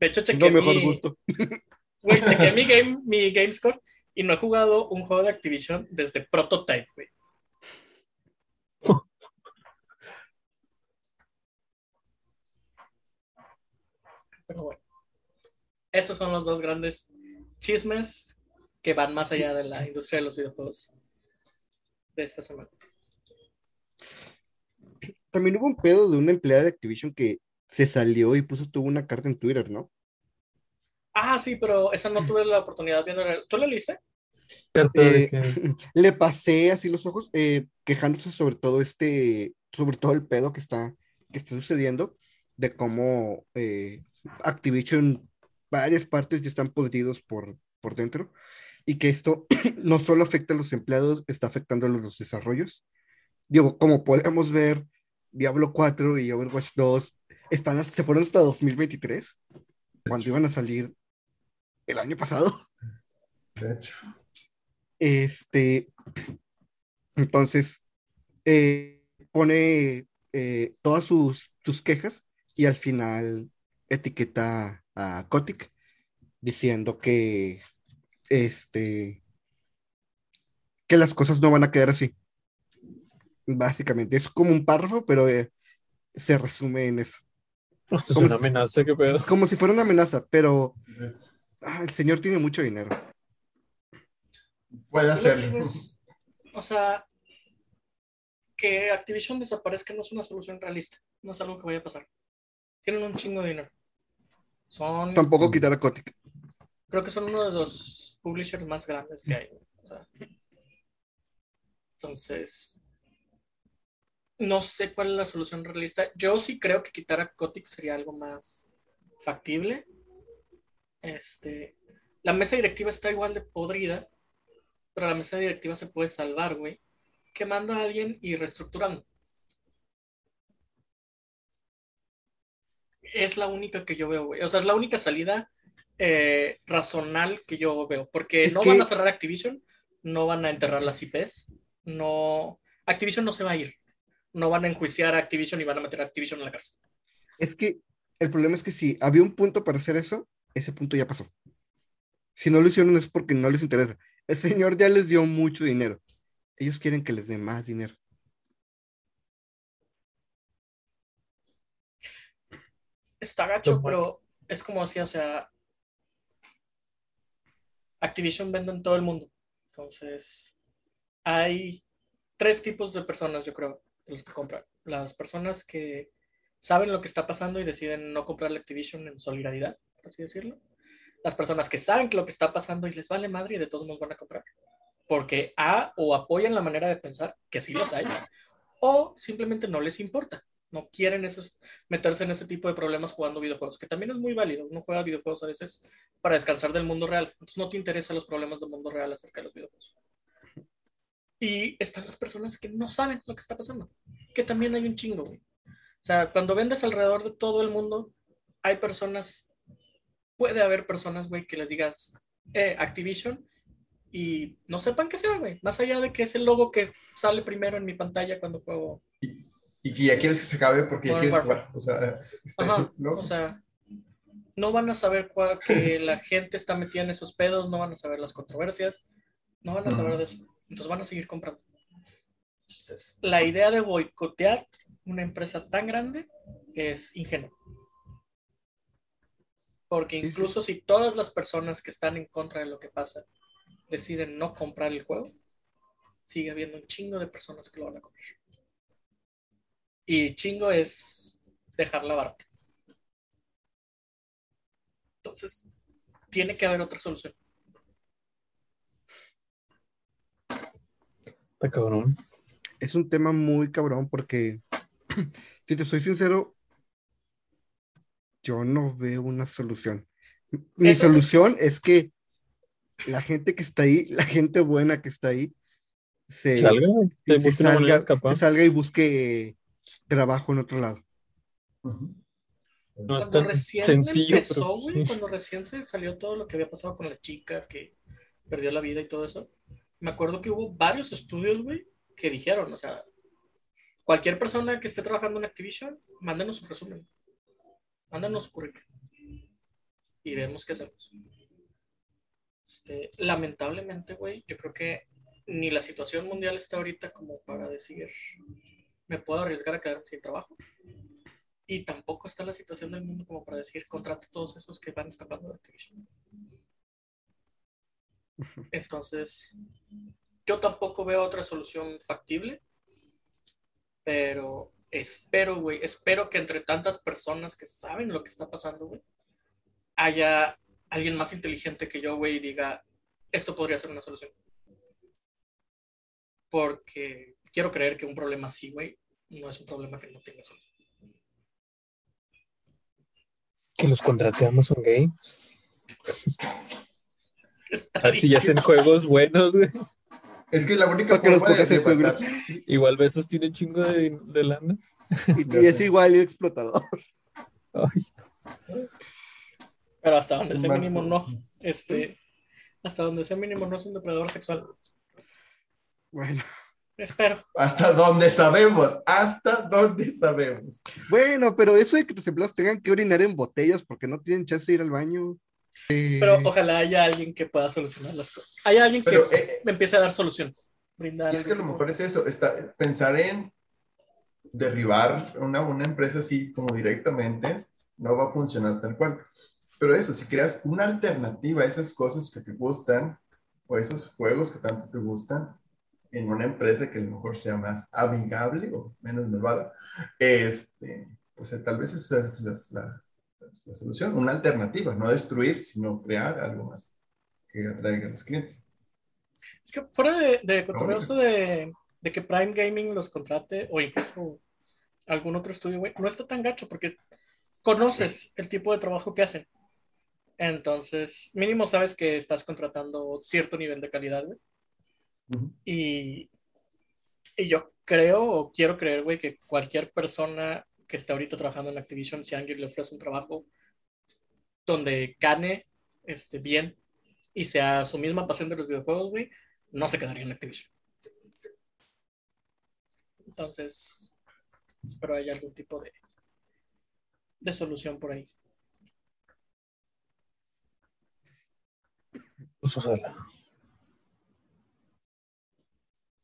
De hecho, No mejor mi- gusto. Güey, chequé mi, game, mi GameScore y no he jugado un juego de Activision desde Prototype, güey. Pero bueno, esos son los dos grandes chismes que van más allá de la industria de los videojuegos de esta semana. También hubo un pedo de una empleada de Activision que se salió y puso, tuvo una carta en Twitter, ¿no? Ah, sí, pero esa no tuve la oportunidad de verla. ¿Tú la leíste? Carta de Eh, que- le pasé así los ojos, eh, quejándose sobre todo este, sobre todo el pedo que está, que está sucediendo, de cómo eh, Activision, varias partes ya están podridos por, por dentro, y que esto no solo afecta a los empleados, está afectando a los desarrollos. Digo, como podemos ver, Diablo 4 y Overwatch 2 están, se fueron hasta 2023, cuando iban a salir el año pasado. De hecho, Este, entonces, eh, pone eh, todas sus, sus quejas y al final etiqueta a Kotick diciendo que, este, que las cosas no van a quedar así. Básicamente, es como un párrafo, pero eh, se resume en eso. Hostia, es ¿cómo una se- amenaza, qué pedo. Como si fuera una amenaza, pero ah, el señor tiene mucho dinero. puede hacerlo. es, o sea, que Activision desaparezca no es una solución realista. No es algo que vaya a pasar. Tienen un chingo de dinero. Son, Tampoco quitar a Kotick. Creo que son uno de los publishers más grandes que hay. o entonces, no sé cuál es la solución realista. Yo sí creo que quitar a Kotick sería algo más factible. Este, la mesa directiva está igual de podrida, pero la mesa directiva se puede salvar, güey, quemando a alguien y reestructurando. Es la única que yo veo, güey. O sea, es la única salida eh, razonal que yo veo. Porque Es no que- van a cerrar Activision, no van a enterrar las IPs, no. Activision no se va a ir. No van a enjuiciar a Activision y van a meter a Activision en la cárcel. Es que el problema es que si había un punto para hacer eso, ese punto ya pasó. Si no lo hicieron es porque no les interesa. El señor ya les dio mucho dinero. Ellos quieren que les dé más dinero. Está gacho, pero es como así, o sea. Activision vende en todo el mundo. Entonces, hay tres tipos de personas, yo creo, de los que compran. Las personas que saben lo que está pasando y deciden no comprar la Activision en solidaridad, por así decirlo. Las personas que saben lo que está pasando y les vale madre y de todos modos van a comprar. Porque A, o apoyan la manera de pensar, que sí los hay, o simplemente no les importa. No quieren esos, meterse en ese tipo de problemas jugando videojuegos, que también es muy válido. Uno juega videojuegos a veces para descansar del mundo real. Entonces no te interesan los problemas del mundo real acerca de los videojuegos. Y están las personas que no saben lo que está pasando, que también hay un chingo, güey. O sea, cuando vendes alrededor de todo el mundo, hay personas, puede haber personas, güey, que les digas, eh, Activision, y no sepan qué sea, güey. Más allá de que es el logo que sale primero en mi pantalla cuando juego. Y que ya quieres que se acabe porque ya quieres Warfare. jugar. O sea, Ajá, ese logo. o sea, no van a saber cuál- que la gente está metida en esos pedos, no van a saber las controversias, no van a saber de eso. Entonces van a seguir comprando. Entonces, la idea de boicotear una empresa tan grande es ingenua. Porque Sí, sí. incluso si todas las personas que están en contra de lo que pasa deciden no comprar el juego, sigue habiendo un chingo de personas que lo van a comprar. Y chingo es dejar la barata. Entonces, tiene que haber otra solución. Está cabrón. Es un tema muy cabrón porque, si te soy sincero, yo no veo una solución. Mi Eso- solución es que la gente que está ahí, la gente buena que está ahí, se, Salga, se salga, se salga y busque trabajo en otro lado. No es Cuando tan recién sencillo, empezó, pero cuando recién se salió todo lo que había pasado con la chica que perdió la vida y todo eso, me acuerdo que hubo varios estudios, güey, que dijeron, o sea, cualquier persona que esté trabajando en Activision, mándenos su resumen, mándenos su currículum y vemos qué hacemos. Este, lamentablemente, güey, yo creo que ni la situación mundial está ahorita como para decir, me puedo arriesgar a quedarme sin trabajo. Y tampoco está la situación del mundo como para decir, contrate a todos esos que van escapando de Activision. Entonces, yo tampoco veo otra solución factible, pero espero, güey, espero que entre tantas personas que saben lo que está pasando, güey, haya alguien más inteligente que yo, güey, y diga, esto podría ser una solución. Porque quiero creer que un problema así, güey, no es un problema que no tenga solución. Que los contrate Amazon Games. Está A ver si ya hacen juegos buenos, güey. Es que la única que los pongas en de juegos. Igual Besos tiene un chingo de, de lana. Y, y es igual y explotador. Ay, Pero hasta donde sea mínimo no, este, hasta donde sea mínimo no es un depredador sexual. Bueno, Espero. Hasta donde sabemos, hasta donde sabemos. bueno, pero eso de que tus empleados tengan que orinar en botellas porque no tienen chance de ir al baño. eh, Pero ojalá haya alguien que pueda solucionar las cosas. Hay alguien que Pero eh, me empiece a dar soluciones. Brindar. y es que a lo mejor es eso, está, pensar en derribar una, una empresa así como directamente no va a funcionar tal cual. Pero eso, si creas una alternativa a esas cosas que te gustan o esos juegos que tanto te gustan en una empresa que a lo mejor sea más amigable o menos malvada, este, pues eh, tal vez esa es la, la- la solución, una alternativa, no destruir, sino crear algo más que atraiga a los clientes. Es que fuera de, de eso de, de que Prime Gaming los contrate o incluso algún otro estudio, güey, no está tan gacho porque conoces el tipo de trabajo que hacen. Entonces, mínimo sabes que estás contratando cierto nivel de calidad, güey. Y, y yo creo o quiero creer, güey, que cualquier persona que esté ahorita trabajando en Activision, si alguien le ofrece un trabajo donde gane este, bien y sea su misma pasión de los videojuegos, güey, no se quedaría en Activision. Entonces, espero haya algún tipo de, de solución por ahí. pues ojalá.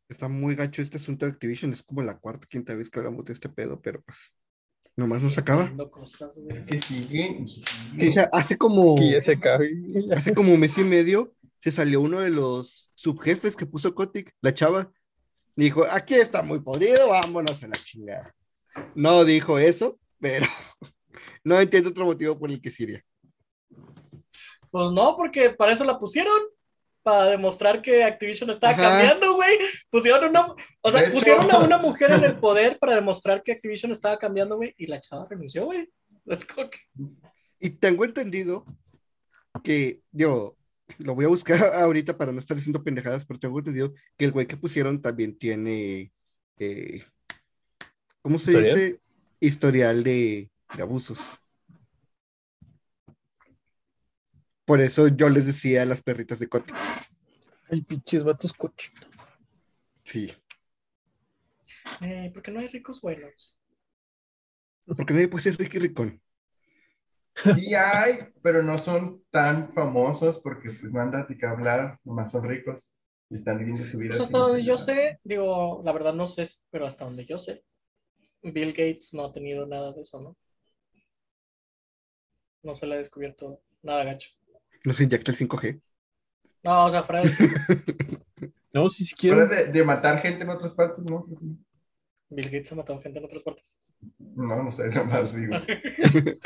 Está muy gacho este asunto de Activision. Es como la cuarta, quinta vez que hablamos de este pedo, pero pues nomás acaba. cosas. Es que siguen Sí, o sea, hace como, hace como un mes y medio se salió uno de los subjefes que puso Kotick, la chava. Dijo, aquí está muy podrido, vámonos a la chingada. No dijo eso, pero no entiendo otro motivo por el que Siria. Pues no, porque para eso la pusieron. Para demostrar que Activision estaba Ajá. cambiando, güey. Pusieron una, o sea, De hecho- pusieron a una mujer en el poder para demostrar que Activision estaba cambiando, güey. Y la chava renunció, güey. Y tengo entendido que yo lo voy a buscar ahorita para no estar diciendo pendejadas, pero tengo entendido que el güey que pusieron también tiene, eh, ¿cómo se ¿Historial? dice? Historial de, de abusos. Por eso yo les decía a las perritas de Coti. Ay, pinches vatos cochinos. Sí. Eh, ¿Por qué no hay ricos buenos? Porque nadie puede ser Ricky Ricón. Sí hay, pero no son tan famosos porque pues mándate que hablar, nomás son ricos y están viviendo su vida. Pues hasta donde yo sé, digo, la verdad no sé, pero hasta donde yo sé, Bill Gates no ha tenido nada de eso, ¿no? No se le ha descubierto nada gacho. Nos inyecta el 5G. No, o sea, fuera de eso, No, si si Fuera quieren. de, de matar gente en otras partes, no. Bill Gates ha matado gente en otras partes. No, no sé, nada más digo. que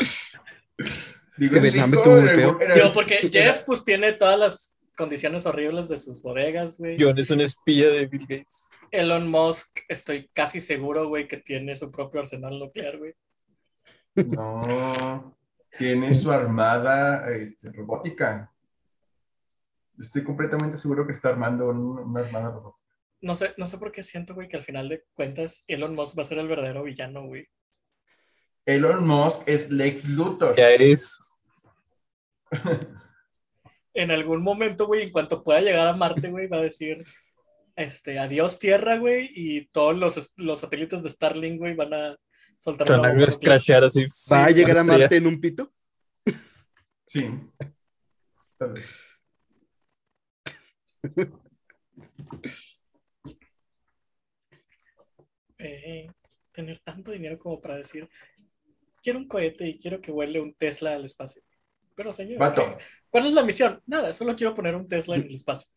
es Vietnam estuvo muy feo. Digo, algún- porque Jeff, pues, tiene todas las condiciones horribles de sus bodegas, güey. John es un espía de Bill Gates. Elon Musk, estoy casi seguro, güey, que tiene su propio arsenal nuclear, güey. No, tiene su armada este, robótica. Estoy completamente seguro que está armando un- una armada robótica. No sé, no sé por qué siento, güey, que al final de cuentas Elon Musk va a ser el verdadero villano, güey. Elon Musk es Lex Luthor. Ya es. En algún momento, güey, en cuanto pueda llegar a Marte, güey, va a decir, este, adiós Tierra, güey, y todos los, los satélites de Starlink, güey, van a soltar una bomba nuclear. crashear así. ¿Va a llegar a estrella. Marte en un pito? Sí. Tal vez. Eh, tener tanto dinero como para decir, quiero un cohete y quiero que vuele un Tesla al espacio. Pero señor, Vato, ¿cuál es la misión? Nada, solo quiero poner un Tesla en el espacio.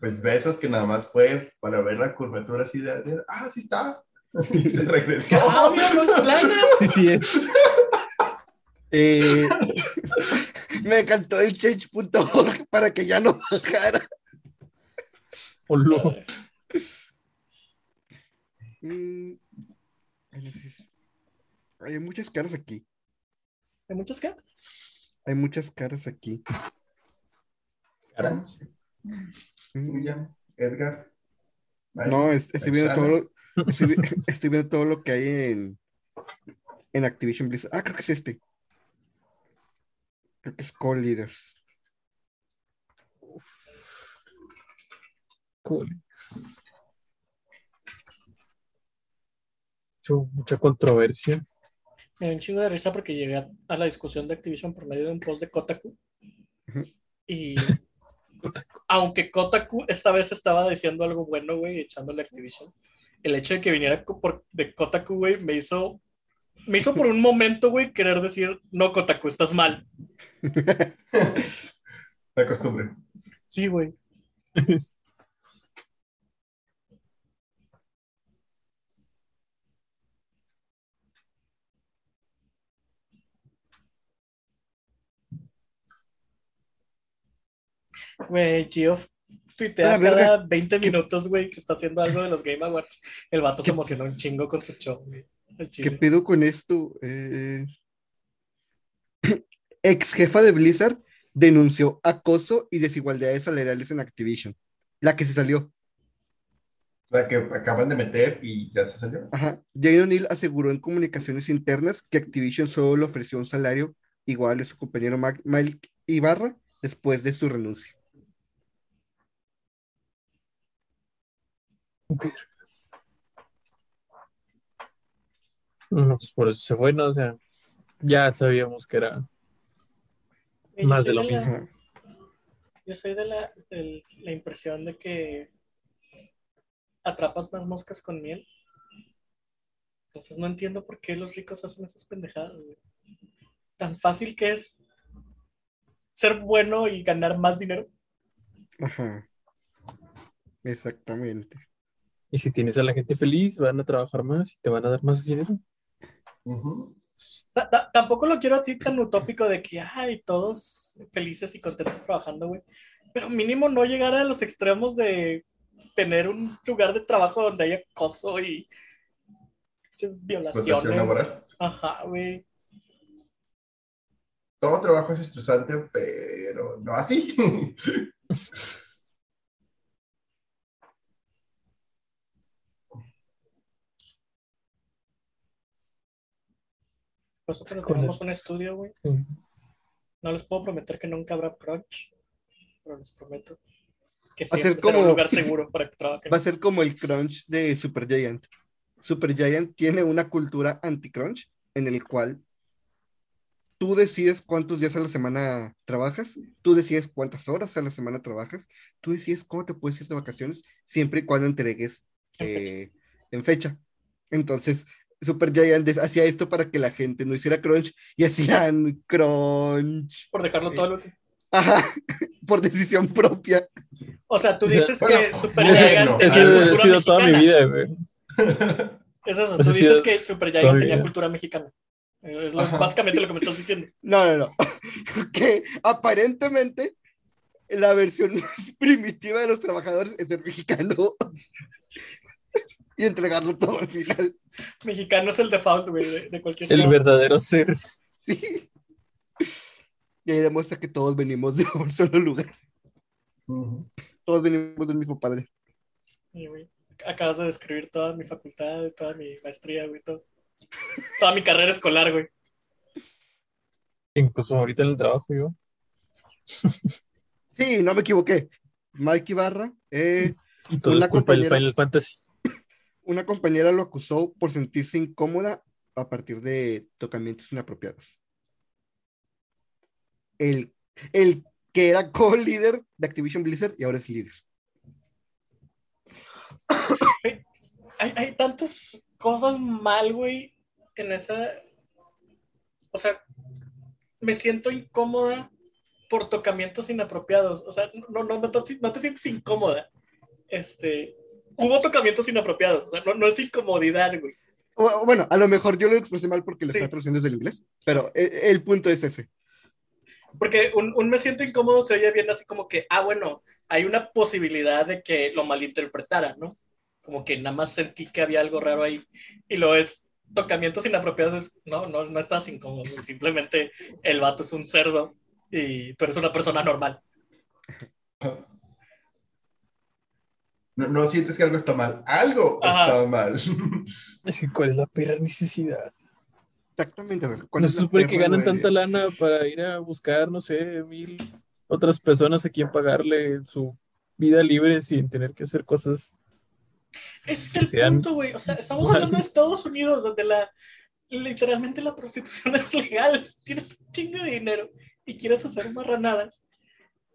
pues besos que nada más fue para ver la curvatura así de, de- ah, sí está. Y se regresó. ¡Ah, obvio, no es plana! Sí, sí es. Eh, me encantó el change.org para que ya no bajara. Olo. Mm, Hay muchas caras aquí. ¿Hay muchos qué? Hay muchas caras aquí. Caras. Mm, William, Edgar. No, es- estoy viendo todo Alexander. Estoy, vi- estoy viendo todo lo que hay en, en Activision Blizzard. Ah, creo que es este. Creo que es Call Leaders. Cool. Mucho- mucha controversia. Me dio un chingo de risa porque llegué a, a la discusión de Activision por medio de un post de Kotaku. Y aunque Kotaku esta vez estaba diciendo algo bueno, güey, echándole Activision, el hecho de que viniera por- de Kotaku, güey, me hizo, me hizo por un momento, güey, querer decir, no, Kotaku, estás mal. La costumbre. Sí, güey. Güey, Geoff tuitea Ah, cada 20 minutos, güey, que está haciendo algo de los Game Awards. El vato se emocionó un chingo con su show, güey. ¿Qué pedo con esto? Eh, Ex jefa de Blizzard denunció acoso y desigualdades salariales en Activision. La que se salió. La que acaban de meter y ya se salió. Ajá. Jane O'Neill aseguró en comunicaciones internas que Activision solo le ofreció un salario igual a su compañero Mike Ibarra después de su renuncia. No, pues por eso se fue, ¿no? O sea, ya sabíamos que era yo más de lo la- mismo. Yo soy de la, la impresión de que atrapas más moscas con miel. Entonces no entiendo por qué los ricos hacen esas pendejadas, güey. Tan fácil que es ser bueno y ganar más dinero. Ajá. Exactamente. Y si tienes a la gente feliz, van a trabajar más y te van a dar más dinero. Tampoco lo quiero así tan utópico de que, ay, todos felices y contentos trabajando, güey. Pero mínimo no llegar a los extremos de tener un lugar de trabajo donde haya acoso y Explotación violaciones. laboral. Ajá, güey. Todo trabajo es estresante, pero no así. Por eso cuando tenemos un estudio, güey, Sí. no les puedo prometer que nunca habrá crunch, pero les prometo que Va a ser será un como- lugar seguro para que trabajen. Va a ser como el crunch de Supergiant. Supergiant tiene una cultura anti-crunch en el cual tú decides cuántos días a la semana trabajas, tú decides cuántas horas a la semana trabajas, tú decides cómo te puedes ir de vacaciones, siempre y cuando entregues En fecha. eh, en fecha. Entonces, Supergiant des- hacía esto para que la gente no hiciera crunch y hacían crunch. Por dejarlo todo al último. Ajá, por decisión propia. O sea, tú O sea, dices bueno, que Super Giant Ese ha cultura sido toda mi mexicana. vida, güey. Es eso, tú dices que Super Giant tenía vida. cultura mexicana. Es lo- básicamente lo que me estás diciendo. No, no, no. Que aparentemente la versión más primitiva de los trabajadores es ser mexicano y entregarlo todo al final. Mexicano es el default, güey, de, de cualquier El lado. verdadero ser. Sí. Y ahí demuestra que todos venimos de un solo lugar. Todos venimos del mismo padre. Sí, güey. Acabas de describir toda mi facultad, toda mi maestría, güey, todo. Toda mi carrera escolar, güey. Incluso ahorita en el trabajo, yo. Sí, no me equivoqué. Mike Ibarra, eh, Y todo es culpa del Final Fantasy. Una compañera lo acusó por sentirse incómoda a partir de tocamientos inapropiados. El, el que era co-líder de Activision Blizzard y ahora es líder. Hay, hay tantas cosas mal, güey, en esa. O sea, me siento incómoda por tocamientos inapropiados. O sea, no, no, no, no te sientes incómoda. Este. Hubo tocamientos inapropiados. O sea, no, no es incomodidad, güey. O- Bueno, a lo mejor yo lo expresé mal porque lo Sí. está traduciendo desde el inglés, pero e- el punto es ese. Porque un, un me siento incómodo se oye bien así como que, ah, bueno, hay una posibilidad de que lo malinterpretara, ¿no? Como que nada más sentí que había algo raro ahí. Y lo es tocamientos inapropiados, es, no, no, no estás incómodo, simplemente el vato es un cerdo y tú eres una persona normal. No, no sientes que algo está mal. Algo Ajá. está mal. Es que cuál es la perra necesidad. Exactamente. güey. ¿Cuál No es se supone que ganan tanta lana para ir a buscar, no sé, mil otras personas a quien pagarle su vida libre sin tener que hacer cosas. Ese es el sean punto, güey. O sea, estamos hablando de Estados Unidos, donde la literalmente la prostitución es legal. Tienes un chingo de dinero y quieres hacer marranadas.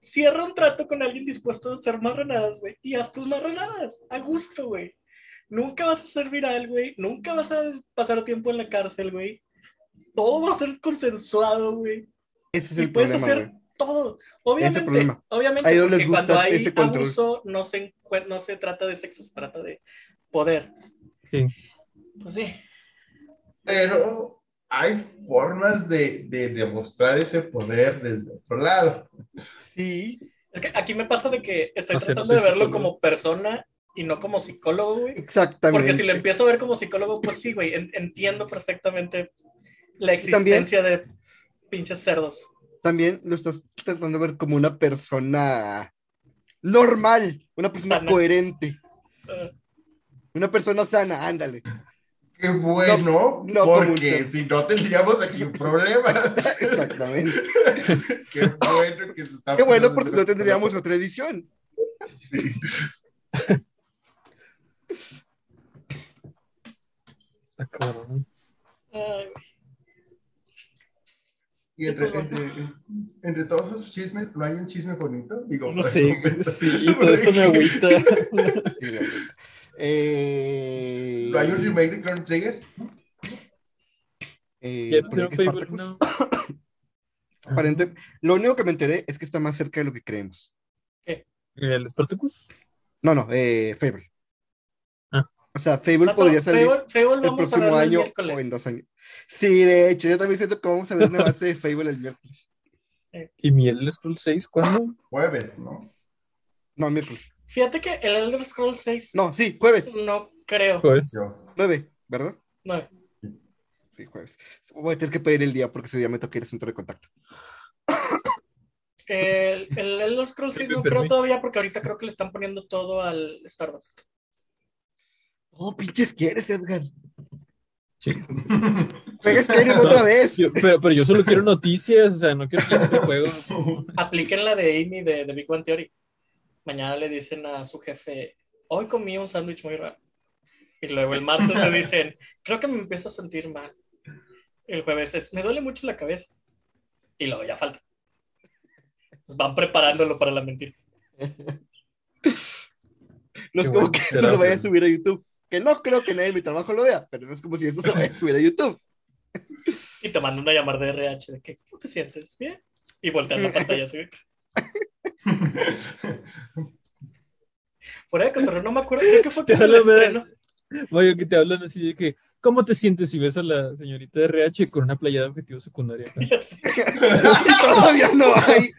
Cierra un trato con alguien dispuesto a hacer marranadas, güey, y haz tus marranadas a gusto, güey. Nunca vas a ser viral, güey. Nunca vas a pasar tiempo en la cárcel, güey. Todo va a ser consensuado, güey. Ese es Y el puedes problema, hacer todo. Obviamente, obviamente A ellos les porque gusta cuando hay ese control. abuso no se, no se trata de sexo, se trata de poder. Sí. Pues sí. Pero hay formas de, de demostrar ese poder desde otro lado. Sí. Es que aquí me pasa de que estoy No sé, no tratando de verlo psicólogo. como persona y no como psicólogo, güey. Exactamente. Porque si lo empiezo a ver como psicólogo, pues sí, güey, en- entiendo perfectamente la también- existencia de pinches cerdos. También lo estás tratando de ver como una persona normal, una persona Sana. coherente, Eh, una persona sana, ándale. Qué bueno, no porque si no tendríamos aquí un problema. Exactamente. Qué bueno que se está Qué bueno, porque no tendríamos otra edición. Está cabrón. ay, güey. Y entre, entre, entre todos esos chismes, ¿no hay un chisme bonito? Digo, No sé, sí, todo esto me agüita. Eh, ¿No hay un remake de Chrono Trigger? eh, no Fable, Spartacus. no. Aparente- lo único que me enteré es que está más cerca de lo que creemos. ¿El Spartacus? No, no, eh, Fable. Ah. O sea, Fable podría salir Fable- Fable el próximo el año miércoles. o en dos años. Sí, de hecho, yo también siento que vamos a ver una base de Fable el miércoles. ¿Y mi Elder Scrolls 6 cuándo? Jueves, ¿no? No, miércoles. Fíjate que el Elder Scrolls 6 No, sí, jueves. no creo. Yo. 9, ¿verdad? No. Sí, jueves. Voy a tener que pedir el día porque ese día me toca ir al centro de contacto. El, el Elder Scrolls 6 no creo todavía porque ahorita creo que le están poniendo todo al Stardust. Oh, pinches quieres, Edgar. sí. Juega Skyrim otra vez. Yo- pero, pero yo solo quiero noticias, o sea, no quiero que este juego. Apliquen la de Amy de, de Big One Theory. Mañana le dicen a su jefe, hoy comí un sándwich muy raro. Y luego el martes le dicen, creo que me empiezo a sentir mal. El jueves es, me duele mucho la cabeza. Y luego ya falta. Entonces van preparándolo para la mentira. No es Qué como que eso terapia. lo vaya a subir a YouTube. Que no creo que nadie en mi trabajo lo vea, pero no es como si eso se vaya a subir a YouTube. Y te mandan una llamada de RH de que, ¿cómo te sientes? ¿Bien? Y voltean la pantalla así. Fuera de control, no me acuerdo. Creo que fue Te el estreno. Vaya, que te hablan así de que, ¿cómo te sientes si ves a la señorita de RH con una playa de objetivo sé. Todavía no hay.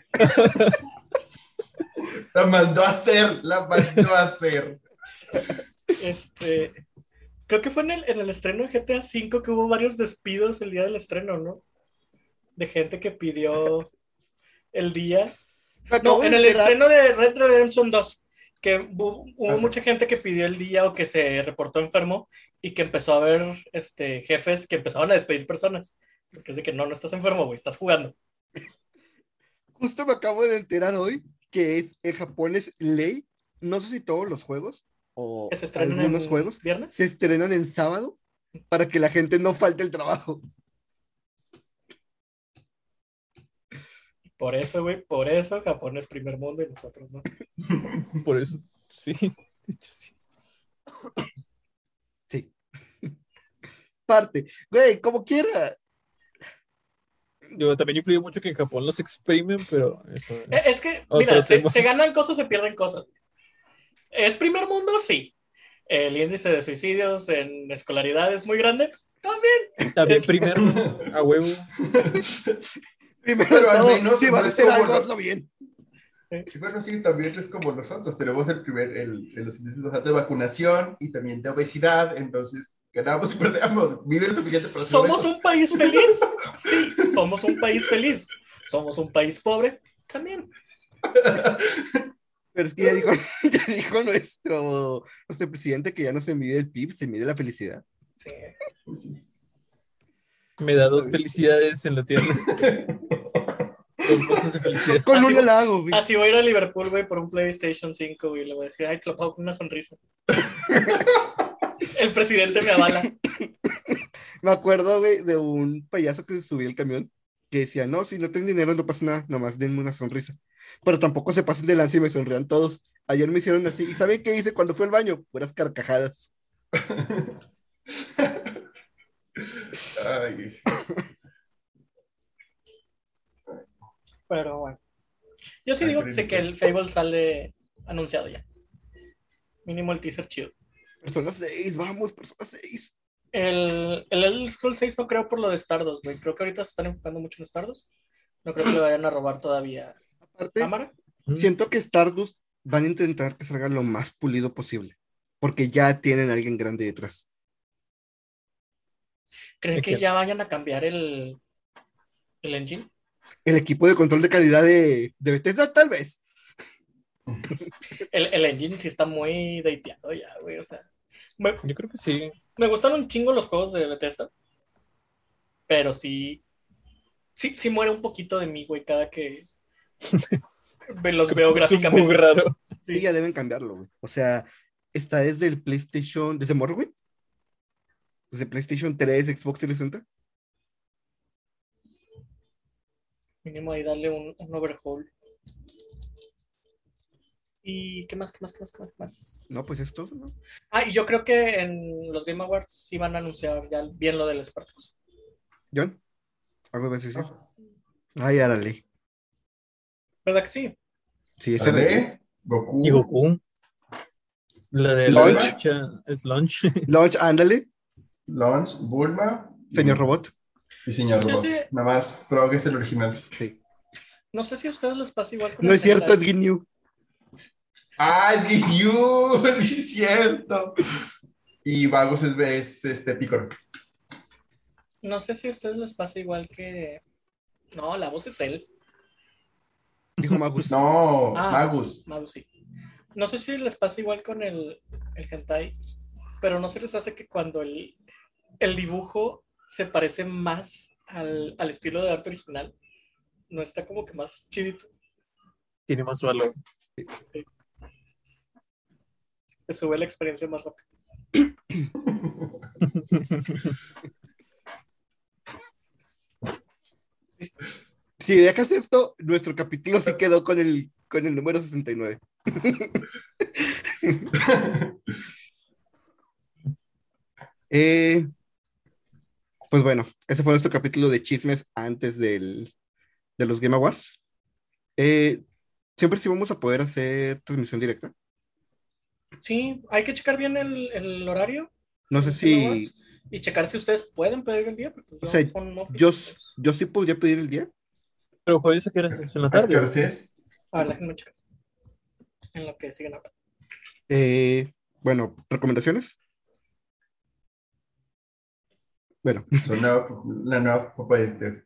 La mandó a hacer, la mandó a hacer. Este, creo que fue en el, en el estreno de GTA V que hubo varios despidos el día del estreno, ¿no? De gente que pidió el día. No, en el estreno de Red Dead Redemption 2, que hubo, hubo Ah, mucha gente que pidió el día o que se reportó enfermo y que empezó a ver este, jefes que empezaban a despedir personas. Porque es de que no, no estás enfermo, güey, estás jugando. Justo me acabo de enterar hoy que es en Japón es ley, no sé si todos los juegos o algunos juegos viernes. se estrenan en sábado para que la gente no falte el trabajo. Por eso, güey, por eso Japón es primer mundo y nosotros no. Por eso, sí. de hecho, sí. Sí. Parte. Güey, como quiera. Yo también influye mucho que en Japón los exprimen, pero eso- Eh, Es que, mira, se, ganan cosas, se pierden cosas. ¿Es primer mundo? Sí. El índice de suicidios en escolaridad es muy grande. También. también primero a huevo. Primero Pero al menos si no vas a hacer algo, hazlo bien. Y bueno, sí, también es como nosotros. Tenemos el primer, el, el- los índices de vacunación y también de obesidad. Entonces, ganamos y perdemos. Vive lo suficiente para ser ¿Somos obesos. un país feliz? Sí. ¿Somos un país feliz? ¿Somos un país pobre? También. Pero es que ya dijo, ya dijo nuestro, nuestro presidente que ya no se mide el PIB, se mide la felicidad. Sí. Pues sí. Me da dos felicidades en la tierra. Dos cosas de felicidad. Con un halago, güey. Así voy a ir a Liverpool, güey, por un PlayStation 5, güey. Le voy a decir, ay, te lo pago con una sonrisa. El presidente me avala. Me acuerdo, güey, de un payaso que se subía al camión que decía, no, si no tienen dinero no pasa nada, nomás denme una sonrisa. Pero tampoco se pasen de lanza y me sonrían todos. Ayer me hicieron así. ¿Y saben qué hice cuando fui al baño? Puras carcajadas. Ay, Pero bueno. Yo sí Ay, digo sé que el Fable sale anunciado ya. Mínimo el teaser chido. Persona 6, vamos, persona 6. El, el Elder Scrolls 6 no creo por lo de Stardust, güey. Creo que ahorita se están enfocando mucho en Stardust. No creo que le vayan a robar todavía Aparte, cámara. siento que Stardust van a intentar que salga lo más pulido posible. Porque ya tienen a alguien grande detrás. ¿Creen ¿De que ya vayan a cambiar el, el engine? El equipo de control de calidad de, de Bethesda, tal vez. El, el engine sí está muy dateado ya, güey. O sea, me, Yo creo que sí. me gustan un chingo los juegos de Bethesda. Pero sí. Sí, sí muere un poquito de mí, güey, cada que ve- los veo Es gráficamente. bug raro. Sí. Sí, ya deben cambiarlo, güey. O sea, está desde el PlayStation, desde Morrowind. Desde PlayStation 3, Xbox 360. Mínimo ahí darle un, un overhaul. ¿Y qué más, qué más, qué más, qué más, qué más? No, pues es todo, ¿no? Ah, y yo creo que en los Game Awards sí van a anunciar ya bien lo del Spartacus. John, ¿algo a decir? Ay, árale. ¿Verdad que sí? Sí, ese Ale, Goku, Y Goku. La de Launch. la derecha es launch. Launch, ándale, Launch, Bulma. señor robot. Y señor Sí, robot. sí. Nada más, Frog es el original. Sí. No sé si a ustedes les pasa igual con No es cierto, es. Ginyu. Ah, es Ginyu, sí es cierto. Y Vagos es, es este Picoro. No sé si a ustedes les pasa igual que. No, la voz es él. Dijo Magus. No, Ah. Magus. Mago sí. No sé si les pasa igual con el, el hentai, pero no se les hace que cuando el, el dibujo se parece más al, al estilo de arte original, no está como que más chidito. Tiene más valor. Te sube la experiencia más rápido. ¿Listo? Si dejas esto, nuestro capítulo sí quedó con el, con el número 69. Eh, pues bueno, ese fue nuestro capítulo de chismes antes del, de los Game Awards. Eh, Siempre sí vamos a poder hacer transmisión directa. Sí, hay que checar bien el, el horario No sé si Awards y checar si ustedes pueden pedir el día. pues O yo sea, yo, yo sí podría pedir el día. Pero jueves a qué hora es? en la ¿A qué tarde. horas es? A ver, déjenme checar. En lo que siguen hablando. Eh, bueno, recomendaciones. Bueno, Son nuevo- la nueva, pues, este,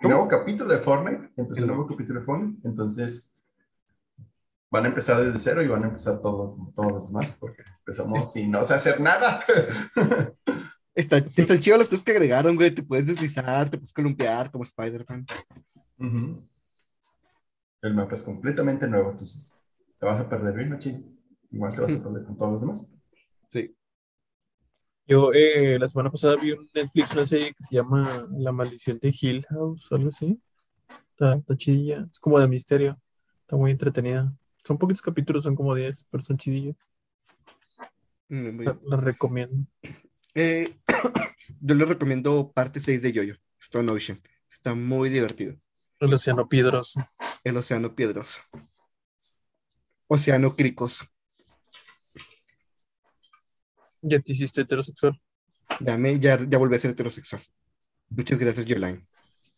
nuevo capítulo de Fortnite. Empezó El nuevo capítulo de Fortnite. Entonces, van a empezar desde cero y van a empezar todo, como todos los demás, porque empezamos y no sé hacer nada. está, están chidos las cosas que agregaron, güey. Te puedes deslizar, te puedes columpiar como Spider-Man. Ujú. El mapa es completamente nuevo, entonces te vas a perder bien, machín. Igual te vas a perder con todos los demás. Yo eh, la semana pasada vi en Netflix una serie que se llama La maldición de Hill House algo así. Está, está chidilla. Es como de misterio. Está muy entretenida. Son poquitos capítulos, son como 10, pero son chidillos. Mm, muy La, bien. la recomiendo. Eh, yo les recomiendo parte 6 de Yoyo, Stone Ocean. Está muy divertido. El océano piedroso. El océano piedroso. Océano cricoso. Ya te hiciste heterosexual. Ya, me, ya, ya volví a ser heterosexual. Muchas gracias, Yolaine.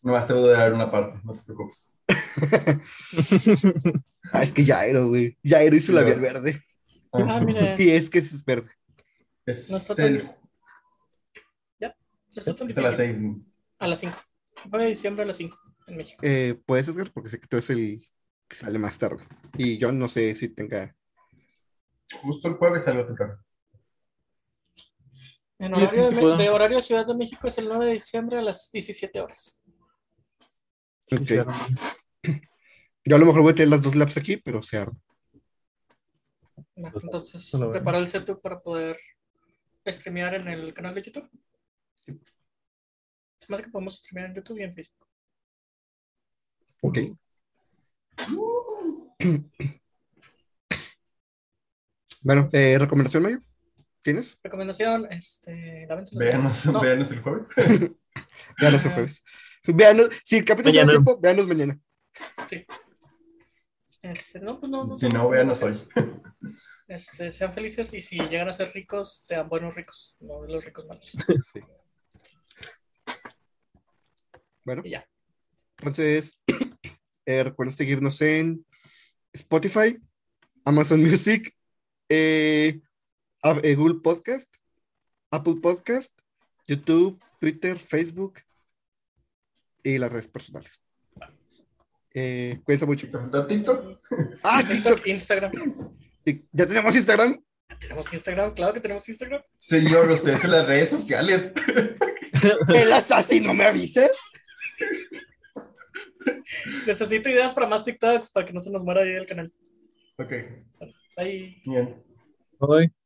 Nomás te voy a dar una parte, no te preocupes. Ah, es que Jairo, güey. Jairo hizo labial Dios. verde. Ah, mira. Sí, es que es verde. Es, No está tan- el, No está tan es a las seis. A las 5. 9 de diciembre a las 5 en México. Eh, ¿Puedes, Edgar? Porque sé que tú eres el que sale más tarde. Y yo no sé si tenga. Justo el jueves salgo temprano. En Sí, sí, horario, sí de, horario Ciudad de México es el 9 de diciembre a las 17 horas. Sí, Ok. claro. Yo a lo mejor voy a tener las dos laps aquí, pero o sea, Va, Pues, Entonces, prepara el setup para poder streamear en el canal de YouTube. Sí. Se me hace que podemos streamear en YouTube y en Facebook. ok. Bueno, eh, recomendación, Mayo. ¿Tienes? Recomendación, este, las Véanos. No, véanos el jueves. Veanos el jueves. Veanos, si el capítulo Mañana. tiempo, veanos mañana. sí. Este, no, pues no, no, si no, no, véanos hoy. Este, sean felices y si llegan a ser ricos, sean buenos ricos, no de los ricos malos. Bueno, Y ya. entonces, eh, recuerden seguirnos en Spotify, Amazon Music, eh, Google Podcast, Apple Podcast, YouTube, Twitter, Facebook y las redes personales. Eh, cuídense mucho. ¿Te faltó TikTok? Ah, TikTok. TikTok, Instagram. Ya tenemos Instagram. Tenemos Instagram, claro que tenemos Instagram. Señor, ustedes en las redes sociales. El asesino me avisa. Necesito ideas para más TikToks para que no se nos muera ahí el canal. Ok, Bye. bien. Bye.